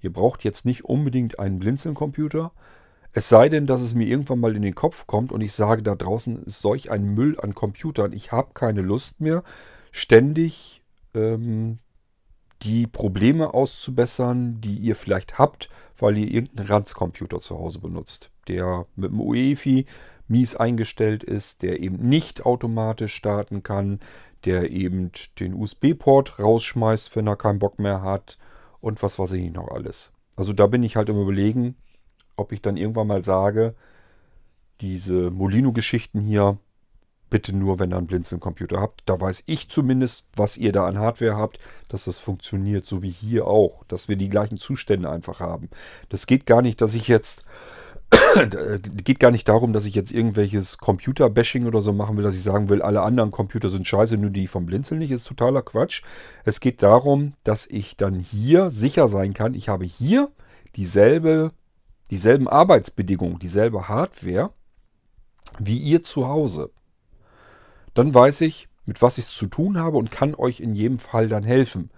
Ihr braucht jetzt nicht unbedingt einen Blinzeln-Computer. Es sei denn, dass es mir irgendwann mal in den Kopf kommt und ich sage, da draußen ist solch ein Müll an Computern. Ich habe keine Lust mehr, ständig ähm, die Probleme auszubessern, die ihr vielleicht habt, weil ihr irgendeinen Ranzcomputer zu Hause benutzt, der mit dem UEFI mies eingestellt ist, der eben nicht automatisch starten kann, der eben den USB-Port rausschmeißt, wenn er keinen Bock mehr hat und was weiß ich noch alles. Also da bin ich halt im Überlegen, ob ich dann irgendwann mal sage, diese Molino-Geschichten hier, bitte nur, wenn ihr einen Blinzeln-Computer habt. Da weiß ich zumindest, was ihr da an Hardware habt, dass das funktioniert, so wie hier auch, dass wir die gleichen Zustände einfach haben. Das geht gar nicht, dass ich jetzt geht gar nicht darum, dass ich jetzt irgendwelches Computer-Bashing oder so machen will, dass ich sagen will, alle anderen Computer sind scheiße, nur die vom Blinzeln nicht, ist totaler Quatsch. Es geht darum, dass ich dann hier sicher sein kann, ich habe hier dieselbe, dieselben Arbeitsbedingungen, dieselbe Hardware wie ihr zu Hause. Dann weiß ich, mit was ich es zu tun habe und kann euch in jedem Fall dann helfen.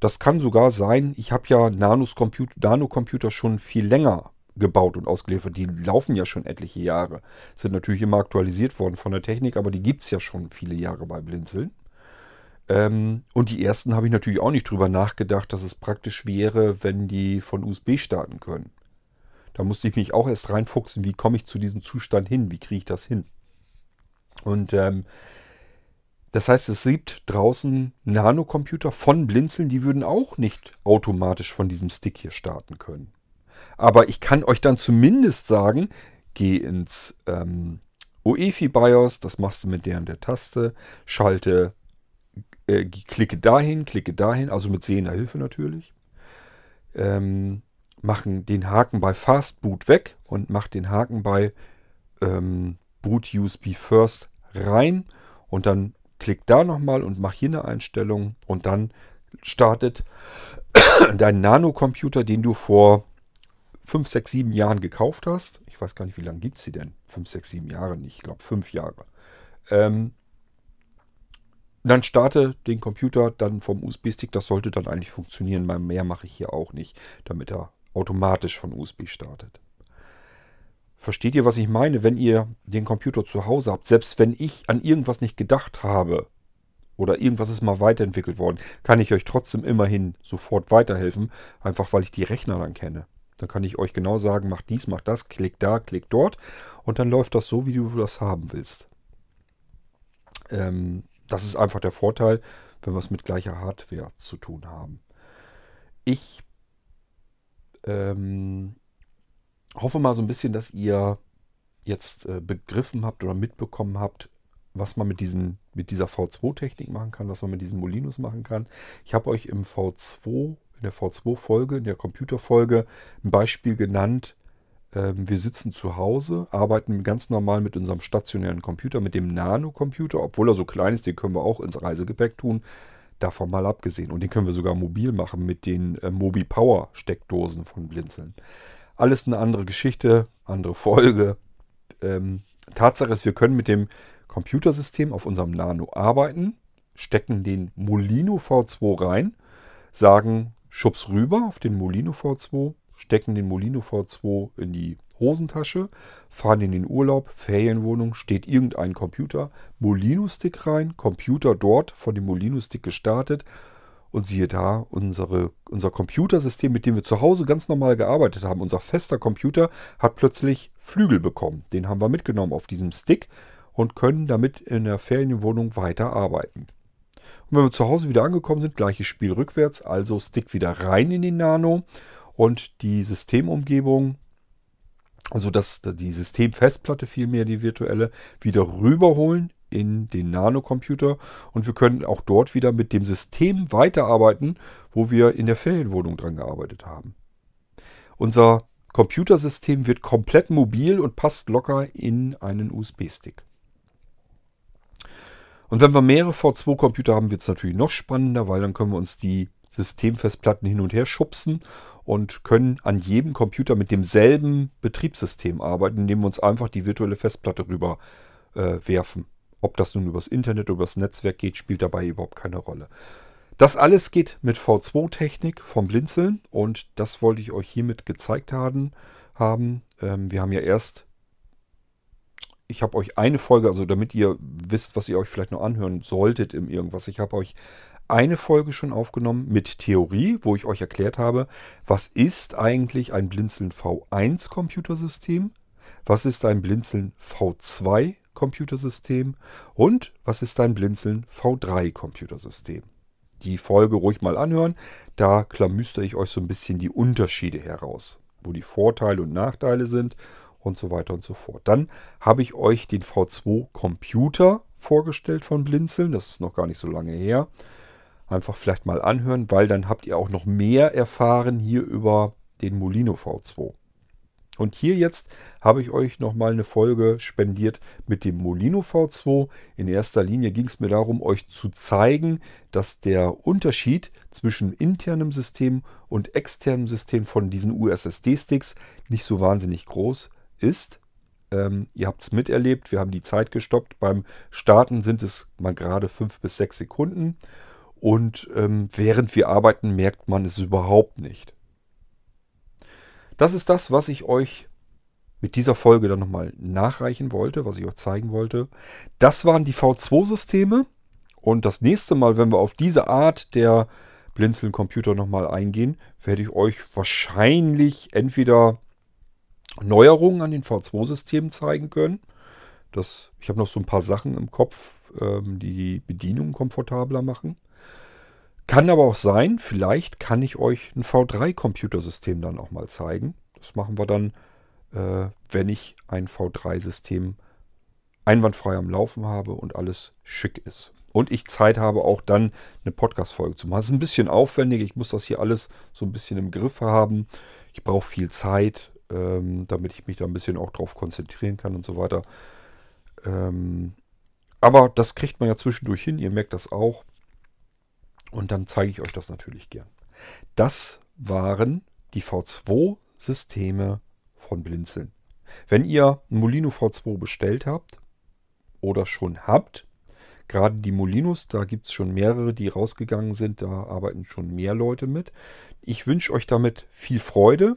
Das kann sogar sein, ich habe ja Nano-Computer schon viel länger gebaut und ausgeliefert. Die laufen ja schon etliche Jahre. Sind natürlich immer aktualisiert worden von der Technik, aber die gibt es ja schon viele Jahre bei Blinzeln. Ähm, und die ersten habe ich natürlich auch nicht drüber nachgedacht, dass es praktisch wäre, wenn die von USB starten können. Da musste ich mich auch erst reinfuchsen, wie komme ich zu diesem Zustand hin, wie kriege ich das hin. Und ähm, Das heißt, es gibt draußen Nanocomputer von Blinzeln, die würden auch nicht automatisch von diesem Stick hier starten können. Aber ich kann euch dann zumindest sagen, geh ins ähm, UEFI BIOS, das machst du mit der und der Taste, schalte, äh, klicke dahin, klicke dahin, also mit sehender Hilfe natürlich. Ähm, machen den Haken bei Fast Boot weg und mach den Haken bei ähm, Boot USB First rein und dann klick da nochmal und mach hier eine Einstellung und dann startet dein Nanocomputer, den du vor 5, 6, 7 Jahren gekauft hast. Ich weiß gar nicht, wie lange gibt es sie denn? 5, 6, 7 Jahre nicht. Ich glaube 5 Jahre. Ähm, dann starte den Computer dann vom USB-Stick. Das sollte dann eigentlich funktionieren. Mehr mache ich hier auch nicht, damit er automatisch von USB startet. Versteht ihr, was ich meine? Wenn ihr den Computer zu Hause habt, selbst wenn ich an irgendwas nicht gedacht habe oder irgendwas ist mal weiterentwickelt worden, kann ich euch trotzdem immerhin sofort weiterhelfen, einfach weil ich die Rechner dann kenne. Dann kann ich euch genau sagen, mach dies, mach das, klick da, klick dort und dann läuft das so, wie du das haben willst. Ähm, das ist einfach der Vorteil, wenn wir es mit gleicher Hardware zu tun haben. Ich ähm, hoffe mal so ein bisschen, dass ihr jetzt äh, begriffen habt oder mitbekommen habt, was man mit, diesen, mit dieser V2-Technik machen kann, was man mit diesen Molinos machen kann. Ich habe euch im V2, in der V2-Folge, in der Computerfolge, ein Beispiel genannt. Ähm, wir sitzen zu Hause, arbeiten ganz normal mit unserem stationären Computer, mit dem Nano-Computer, obwohl er so klein ist, den können wir auch ins Reisegepäck tun. Davon mal abgesehen. Und den können wir sogar mobil machen mit den äh, Mobi Power Steckdosen von Blinzeln. Alles eine andere Geschichte, andere Folge. Ähm, Tatsache ist, wir können mit dem Computersystem auf unserem Nano arbeiten, stecken den Molino V2 rein, sagen Schubs rüber auf den Molino V2, stecken den Molino V2 in die Hosentasche, fahren in den Urlaub, Ferienwohnung, steht irgendein Computer, Molino-Stick rein, Computer dort von dem Molino-Stick gestartet und siehe da, unsere, unser Computersystem, mit dem wir zu Hause ganz normal gearbeitet haben, unser fester Computer, hat plötzlich Flügel bekommen. Den haben wir mitgenommen auf diesem Stick und können damit in der Ferienwohnung weiter arbeiten. Und wenn wir zu Hause wieder angekommen sind, gleiches Spiel rückwärts, also Stick wieder rein in den Nano und die Systemumgebung, also das, die Systemfestplatte vielmehr, die virtuelle, wieder rüberholen in den Nanocomputer und wir können auch dort wieder mit dem System weiterarbeiten, wo wir in der Ferienwohnung dran gearbeitet haben. Unser Computersystem wird komplett mobil und passt locker in einen USB-Stick. Und wenn wir mehrere V2-Computer haben, wird es natürlich noch spannender, weil dann können wir uns die Systemfestplatten hin und her schubsen und können an jedem Computer mit demselben Betriebssystem arbeiten, indem wir uns einfach die virtuelle Festplatte rüber äh, werfen. Ob das nun übers Internet oder übers Netzwerk geht, spielt dabei überhaupt keine Rolle. Das alles geht mit V2-Technik vom Blinzeln und das wollte ich euch hiermit gezeigt haben. haben. Ähm, wir haben ja erst, ich habe euch eine Folge, also damit ihr wisst, was ihr euch vielleicht noch anhören solltet im irgendwas. Ich habe euch eine Folge schon aufgenommen mit Theorie, wo ich euch erklärt habe, was ist eigentlich ein Blinzeln V1 Computersystem? Was ist ein Blinzeln V2 Computersystem und was ist dein Blinzeln V3 Computersystem. Die Folge ruhig mal anhören, da klamüster ich euch so ein bisschen die Unterschiede heraus, wo die Vorteile und Nachteile sind und so weiter und so fort. Dann habe ich euch den V2 Computer vorgestellt von Blinzeln, das ist noch gar nicht so lange her. Einfach vielleicht mal anhören, weil dann habt ihr auch noch mehr erfahren hier über den Molino V2. Und hier jetzt habe ich euch nochmal eine Folge spendiert mit dem Molino V2. In erster Linie ging es mir darum, euch zu zeigen, dass der Unterschied zwischen internem System und externem System von diesen USSD-Sticks nicht so wahnsinnig groß ist. Ähm, ihr habt es miterlebt, wir haben die Zeit gestoppt. Beim Starten sind es mal gerade fünf bis sechs Sekunden. Und ähm, während wir arbeiten, merkt man es überhaupt nicht. Das ist das, was ich euch mit dieser Folge dann nochmal nachreichen wollte, was ich euch zeigen wollte. Das waren die V2-Systeme. Und das nächste Mal, wenn wir auf diese Art der Blinzeln-Computer nochmal eingehen, werde ich euch wahrscheinlich entweder Neuerungen an den V2-Systemen zeigen können. Das, ich habe noch so ein paar Sachen im Kopf, ähm, die die Bedienung komfortabler machen. Kann aber auch sein, vielleicht kann ich euch ein V3-Computersystem dann auch mal zeigen. Das machen wir dann, äh, wenn ich ein V3-System einwandfrei am Laufen habe und alles schick ist. Und ich Zeit habe, auch dann eine Podcast-Folge zu machen. Das ist ein bisschen aufwendig. Ich muss das hier alles so ein bisschen im Griff haben. Ich brauche viel Zeit, ähm, damit ich mich da ein bisschen auch drauf konzentrieren kann und so weiter. Ähm, aber das kriegt man ja zwischendurch hin. Ihr merkt das auch. Und dann zeige ich euch das natürlich gern. Das waren die V2-Systeme von Blinzeln. Wenn ihr Molino V2 bestellt habt oder schon habt, gerade die Molinos, da gibt es schon mehrere, die rausgegangen sind, da arbeiten schon mehr Leute mit. Ich wünsche euch damit viel Freude.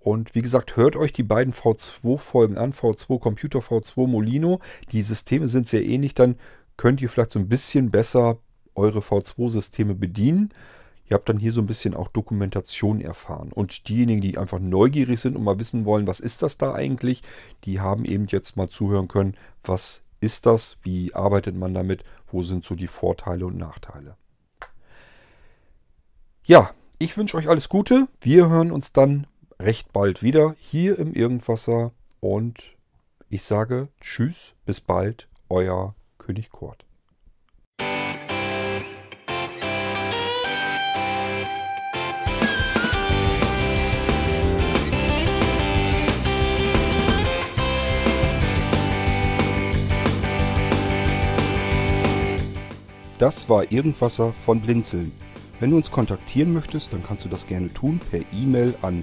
Und wie gesagt, hört euch die beiden V2-Folgen an, V2 Computer, V2 Molino. Die Systeme sind sehr ähnlich, dann könnt ihr vielleicht so ein bisschen besser eure V2-Systeme bedienen. Ihr habt dann hier so ein bisschen auch Dokumentation erfahren. Und diejenigen, die einfach neugierig sind und mal wissen wollen, was ist das da eigentlich, die haben eben jetzt mal zuhören können, was ist das, wie arbeitet man damit, wo sind so die Vorteile und Nachteile. Ja, ich wünsche euch alles Gute. Wir hören uns dann recht bald wieder hier im Irgendwasser und ich sage Tschüss, bis bald, euer König Kurt. Das war Irgendwasser von Blinzeln. Wenn du uns kontaktieren möchtest, dann kannst du das gerne tun per E-Mail an